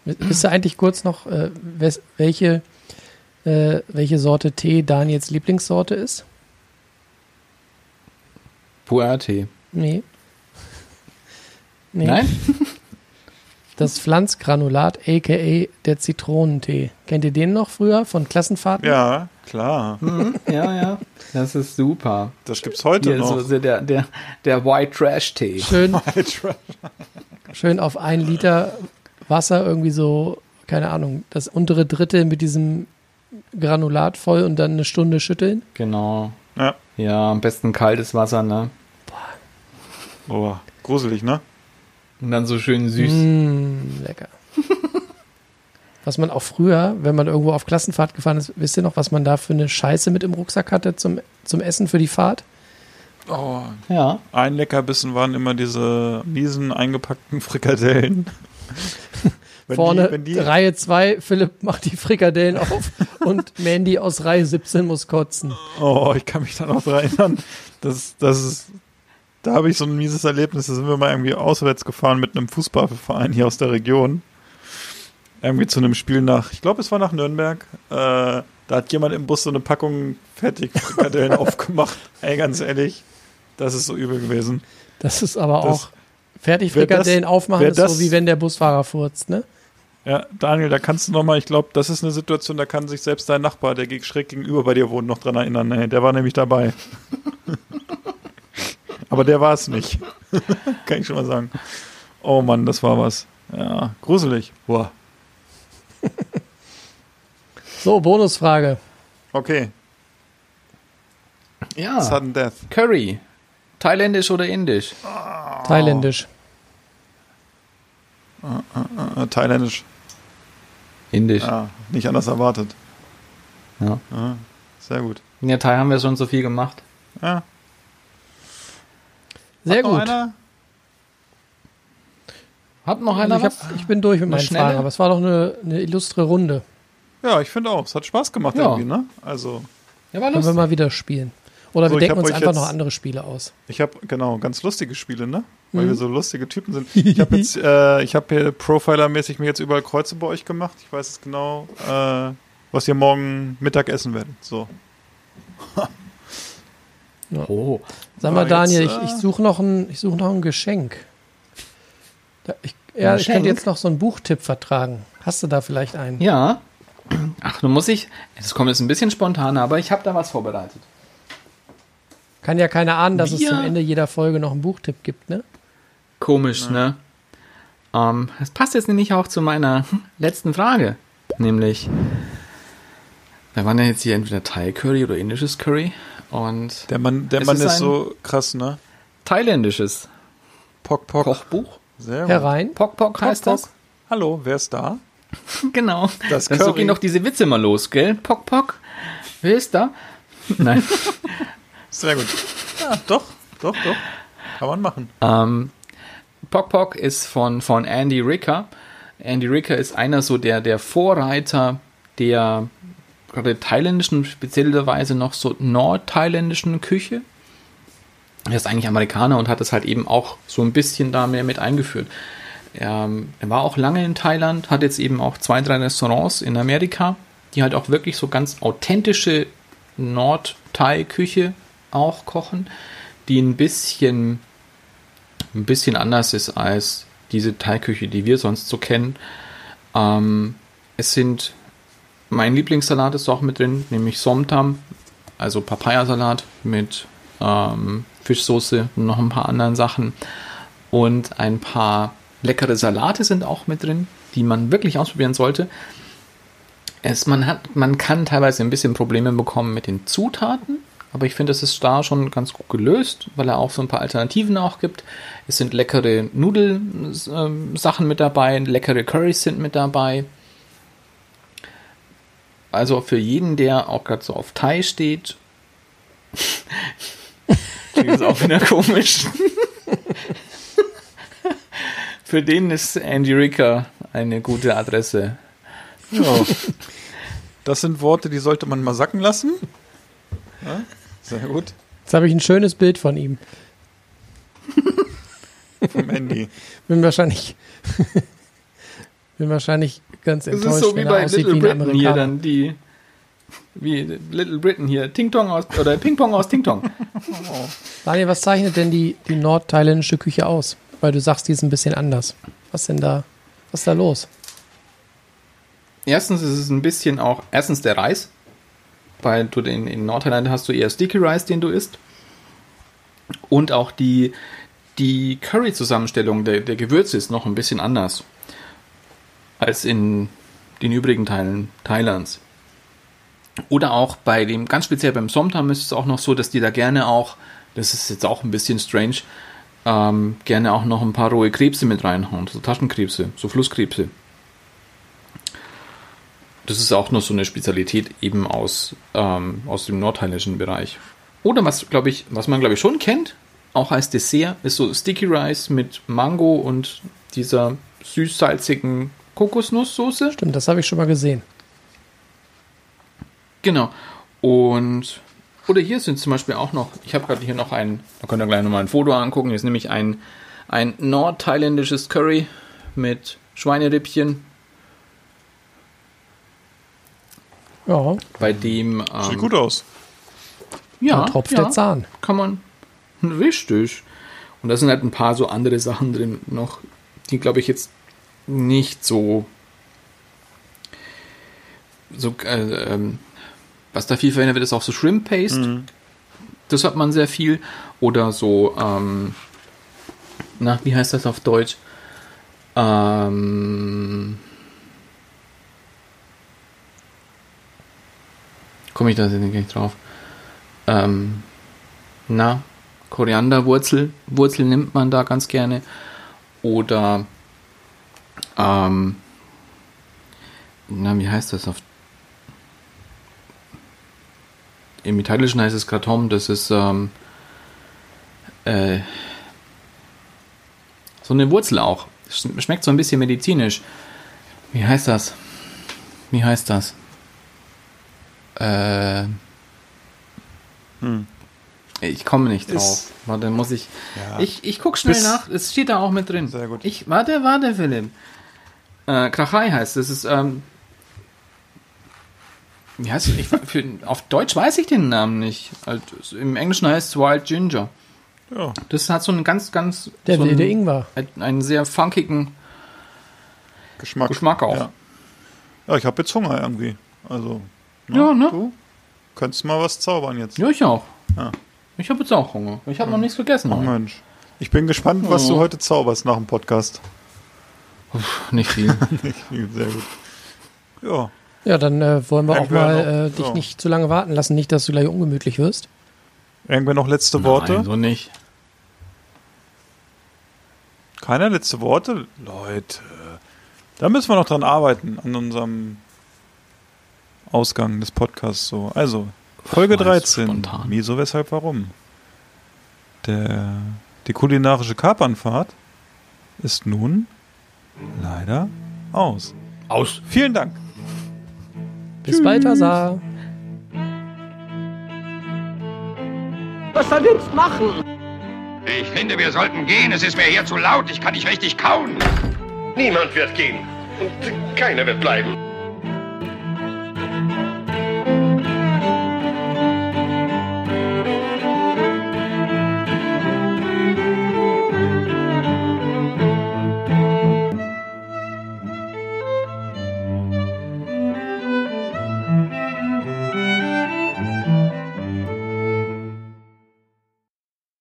Wisst ihr eigentlich kurz noch, äh, wes- welche, äh, welche Sorte Tee Daniels Lieblingssorte ist? Puer-Tee. Nee. nee. Nein? Das Pflanzgranulat, a.k.a. der Zitronentee. Kennt ihr den noch früher von Klassenfahrten? Ja, klar. Mhm, ja, ja. Das ist super. Das gibt's heute Hier noch. so der, der, der White Trash Tee. Schön, schön auf ein Liter Wasser irgendwie so, keine Ahnung, das untere Drittel mit diesem Granulat voll und dann eine Stunde schütteln. Genau. Ja. Ja, am besten kaltes Wasser, ne? Oh, gruselig, ne? Und dann so schön süß. Mm, lecker. Was man auch früher, wenn man irgendwo auf Klassenfahrt gefahren ist, wisst ihr noch, was man da für eine Scheiße mit im Rucksack hatte zum, zum Essen für die Fahrt? Oh, Ja. ein Leckerbissen waren immer diese miesen eingepackten Frikadellen. Wenn Vorne die, wenn die, Reihe 2, Philipp macht die Frikadellen auf und Mandy aus Reihe 17 muss kotzen. Oh, ich kann mich da noch dran erinnern. Das, das ist, da habe ich so ein mieses Erlebnis. Da sind wir mal irgendwie auswärts gefahren mit einem Fußballverein hier aus der Region. Irgendwie zu einem Spiel nach, ich glaube, es war nach Nürnberg. Äh, da hat jemand im Bus so eine Packung Fertigfrikadellen aufgemacht. Ey, ganz ehrlich, das ist so übel gewesen. Das ist aber Das- auch fertig wer das- Frikadellen aufmachen, ist das- so wie wenn der Busfahrer furzt, ne? Ja, Daniel, da kannst du noch mal, ich glaube, das ist eine Situation, da kann sich selbst dein Nachbar, der schräg gegenüber bei dir wohnt, noch dran erinnern. Nee, der war nämlich dabei. Aber der war es nicht. kann ich schon mal sagen. Oh Mann, das war was. Ja, gruselig. Boah. So, Bonusfrage. Okay, Ja. Sudden Death. Curry. Thailändisch oder indisch? Thailändisch. Äh, thailändisch. Indisch. Ja, nicht anders erwartet. Ja. Ja, sehr gut. In der Thai haben wir schon so viel gemacht. Ja. Sehr Hat noch gut. Einer? Hat noch Also einer ich, hab, ich bin durch mit Eine meinen schnelle? Fragen, aber es war doch eine, eine illustre Runde. Ja, ich finde auch. Es hat Spaß gemacht Ja. irgendwie, ne? Also, Ja, war Können wir mal wieder spielen. Oder So, wir ich denken uns einfach jetzt- noch andere Spiele aus. Ich habe genau ganz lustige Spiele, ne? Weil Mhm. wir so lustige Typen sind. Ich habe jetzt, äh, ich habe hier Profiler-mäßig mir jetzt überall Kreuze bei euch gemacht. Ich weiß jetzt genau, äh, was ihr morgen Mittag essen werdet. So. Oh. Sag mal, Daniel, jetzt, ich, äh, ich suche noch, ein- ich such noch ein Geschenk. Da, ich, ja, ich könnte Geschenk? jetzt noch so einen Buchtipp vertragen. Hast du da vielleicht einen? Ja. Ach, nun muss ich. Das kommt jetzt ein bisschen spontan, aber ich habe da was vorbereitet. Kann ja keiner ahnen, dass es Wir- zum Ende jeder Folge noch einen Buchtipp gibt, ne? Komisch, ne? Ähm, das passt jetzt nämlich auch zu meiner letzten Frage. Nämlich, wir waren ja jetzt hier entweder Thai-Curry oder indisches Curry. Und Der Mann, der Es Mann ist ist, so krass, ne? thailändisches Pock, pock. Kochbuch. Sehr gut. Herein. Pok Pok heißt Pock, das. pock. Hallo, wer ist da? Genau. Das Dann so gehen doch diese Witze mal los, gell? Pok Pok. Wer ist da? Nein. Sehr gut. Ja, doch, doch, doch. Kann man machen. Ähm, Pok Pok ist von, von Andy Ricker. Andy Ricker ist einer so der, der Vorreiter der gerade thailändischen, speziellerweise noch so nordthailändischen Küche. Er ist eigentlich Amerikaner und hat das halt eben auch so ein bisschen da mehr mit eingeführt. Er, er war auch lange in Thailand, hat jetzt eben auch zwei, drei Restaurants in Amerika, die halt auch wirklich so ganz authentische Nord-Thai-Küche auch kochen, die ein bisschen, ein bisschen anders ist als diese Teigküche, die wir sonst so kennen. Ähm, es sind, mein Lieblingssalat ist auch mit drin, nämlich Somtam, also Papayasalat mit ähm, Fischsoße und noch ein paar anderen Sachen. Und ein paar leckere Salate sind auch mit drin, die man wirklich ausprobieren sollte. Es, man, hat, man kann teilweise ein bisschen Probleme bekommen mit den Zutaten, aber ich finde, es ist da schon ganz gut gelöst, weil er auch so ein paar Alternativen auch gibt. Es sind leckere Nudelsachen mit dabei, leckere Currys sind mit dabei. Also für jeden, der auch gerade so auf Thai steht, klingt auch wieder komisch. für den ist Andy Ricker eine gute Adresse. Ja. Das sind Worte, die sollte man mal sacken lassen. Ja, sehr gut. Jetzt habe ich ein schönes Bild von ihm. Vom Handy. Bin wahrscheinlich, bin wahrscheinlich ganz Es enttäuscht, ist so wie wenn er bei aussieht Little wie Britain hier Amerikaner. dann die wie Little Britain hier Ting Tong aus oder Ping Pong aus Ting Tong. Daniel, was zeichnet denn die, die nordthailändische Küche aus? Weil du sagst, die ist ein bisschen anders. Was denn da? Was ist da los? Erstens ist es ein bisschen auch erstens der Reis, weil du den in Nordthailand hast du eher Sticky Rice, den du isst. Und auch die die Curry Zusammenstellung der, der Gewürze ist noch ein bisschen anders als in den übrigen Teilen Thailands. Oder auch bei dem, ganz speziell beim Somtam ist es auch noch so, dass die da gerne auch, das ist jetzt auch ein bisschen strange, ähm, gerne auch noch ein paar rohe Krebse mit reinhauen, so Taschenkrebse, so Flusskrebse. Das ist auch noch so eine Spezialität eben aus, ähm, aus dem nordthailändischen Bereich. Oder was, glaube ich, was man, glaube ich, schon kennt, auch als Dessert, ist so Sticky Rice mit Mango und dieser süß-salzigen Kokosnusssoße. Stimmt, das habe ich schon mal gesehen. Genau. Und oder hier sind zum Beispiel auch noch, ich habe gerade hier noch ein, da könnt ihr gleich nochmal ein Foto angucken, hier ist nämlich ein, ein nordthailändisches Curry mit Schweinerippchen, Ja, bei dem Sieht ähm, gut aus. ja, da tropft ja, der Zahn. kann man richtig. Und da sind halt ein paar so andere Sachen drin noch, die glaube ich jetzt nicht so so äh, ähm, was da viel verwendet wird, ist auch so Shrimp Paste. Das hat man sehr viel. Oder so, ähm, na, wie heißt das auf Deutsch? Ähm, komme ich da jetzt nicht drauf? Ähm, na, Korianderwurzel, Wurzel nimmt man da ganz gerne. Oder, ähm, na, wie heißt das auf im Italienischen heißt es Kratom, das ist ähm, äh, so eine Wurzel auch. Sch- Schmeckt so ein bisschen medizinisch. Wie heißt das? Wie heißt das? Äh, Hm. Ich komme nicht drauf. Ist- warte, muss ich. Ja. Ich, ich guck schnell Bis- nach. Es steht da auch mit drin. Sehr gut. Ich, warte, warte, Philipp. Äh, Krachai heißt es. ist, ähm, wie heißt es? Ich, für, auf Deutsch weiß ich den Namen nicht. Also, Im Englischen heißt es Wild Ginger. Ja. Das hat so einen ganz, ganz. Der so wilde einen, Ingwer. einen sehr funkigen Geschmack. Geschmack auch. Ja, ja ich habe jetzt Hunger irgendwie. Also, Ja, ne? Du könntest mal was zaubern jetzt. Ja, ich auch. Ja. Ich habe jetzt auch Hunger. Ich habe noch nichts gegessen. Heute. Mensch. Ich bin gespannt, was Oh. du heute zauberst nach dem Podcast. Nicht viel. Sehr gut. Ja. Ja, dann äh, wollen wir auch Entweder mal noch- äh, dich ja. nicht zu lange warten lassen, nicht, dass du gleich ungemütlich wirst. Irgendwer noch letzte Worte? Nein, so nicht. Keiner letzte Worte? Leute, da müssen wir noch dran arbeiten, an unserem Ausgang des Podcasts. So. Also, Folge war jetzt 13. spontan. Wieso, weshalb, warum? Der, die kulinarische Kapernfahrt ist nun leider aus. Aus. Vielen Dank. Bis bald, Asa. Ich finde, wir sollten gehen. Es ist mir hier zu laut. Ich kann nicht richtig kauen. Niemand wird gehen. Und keiner wird bleiben.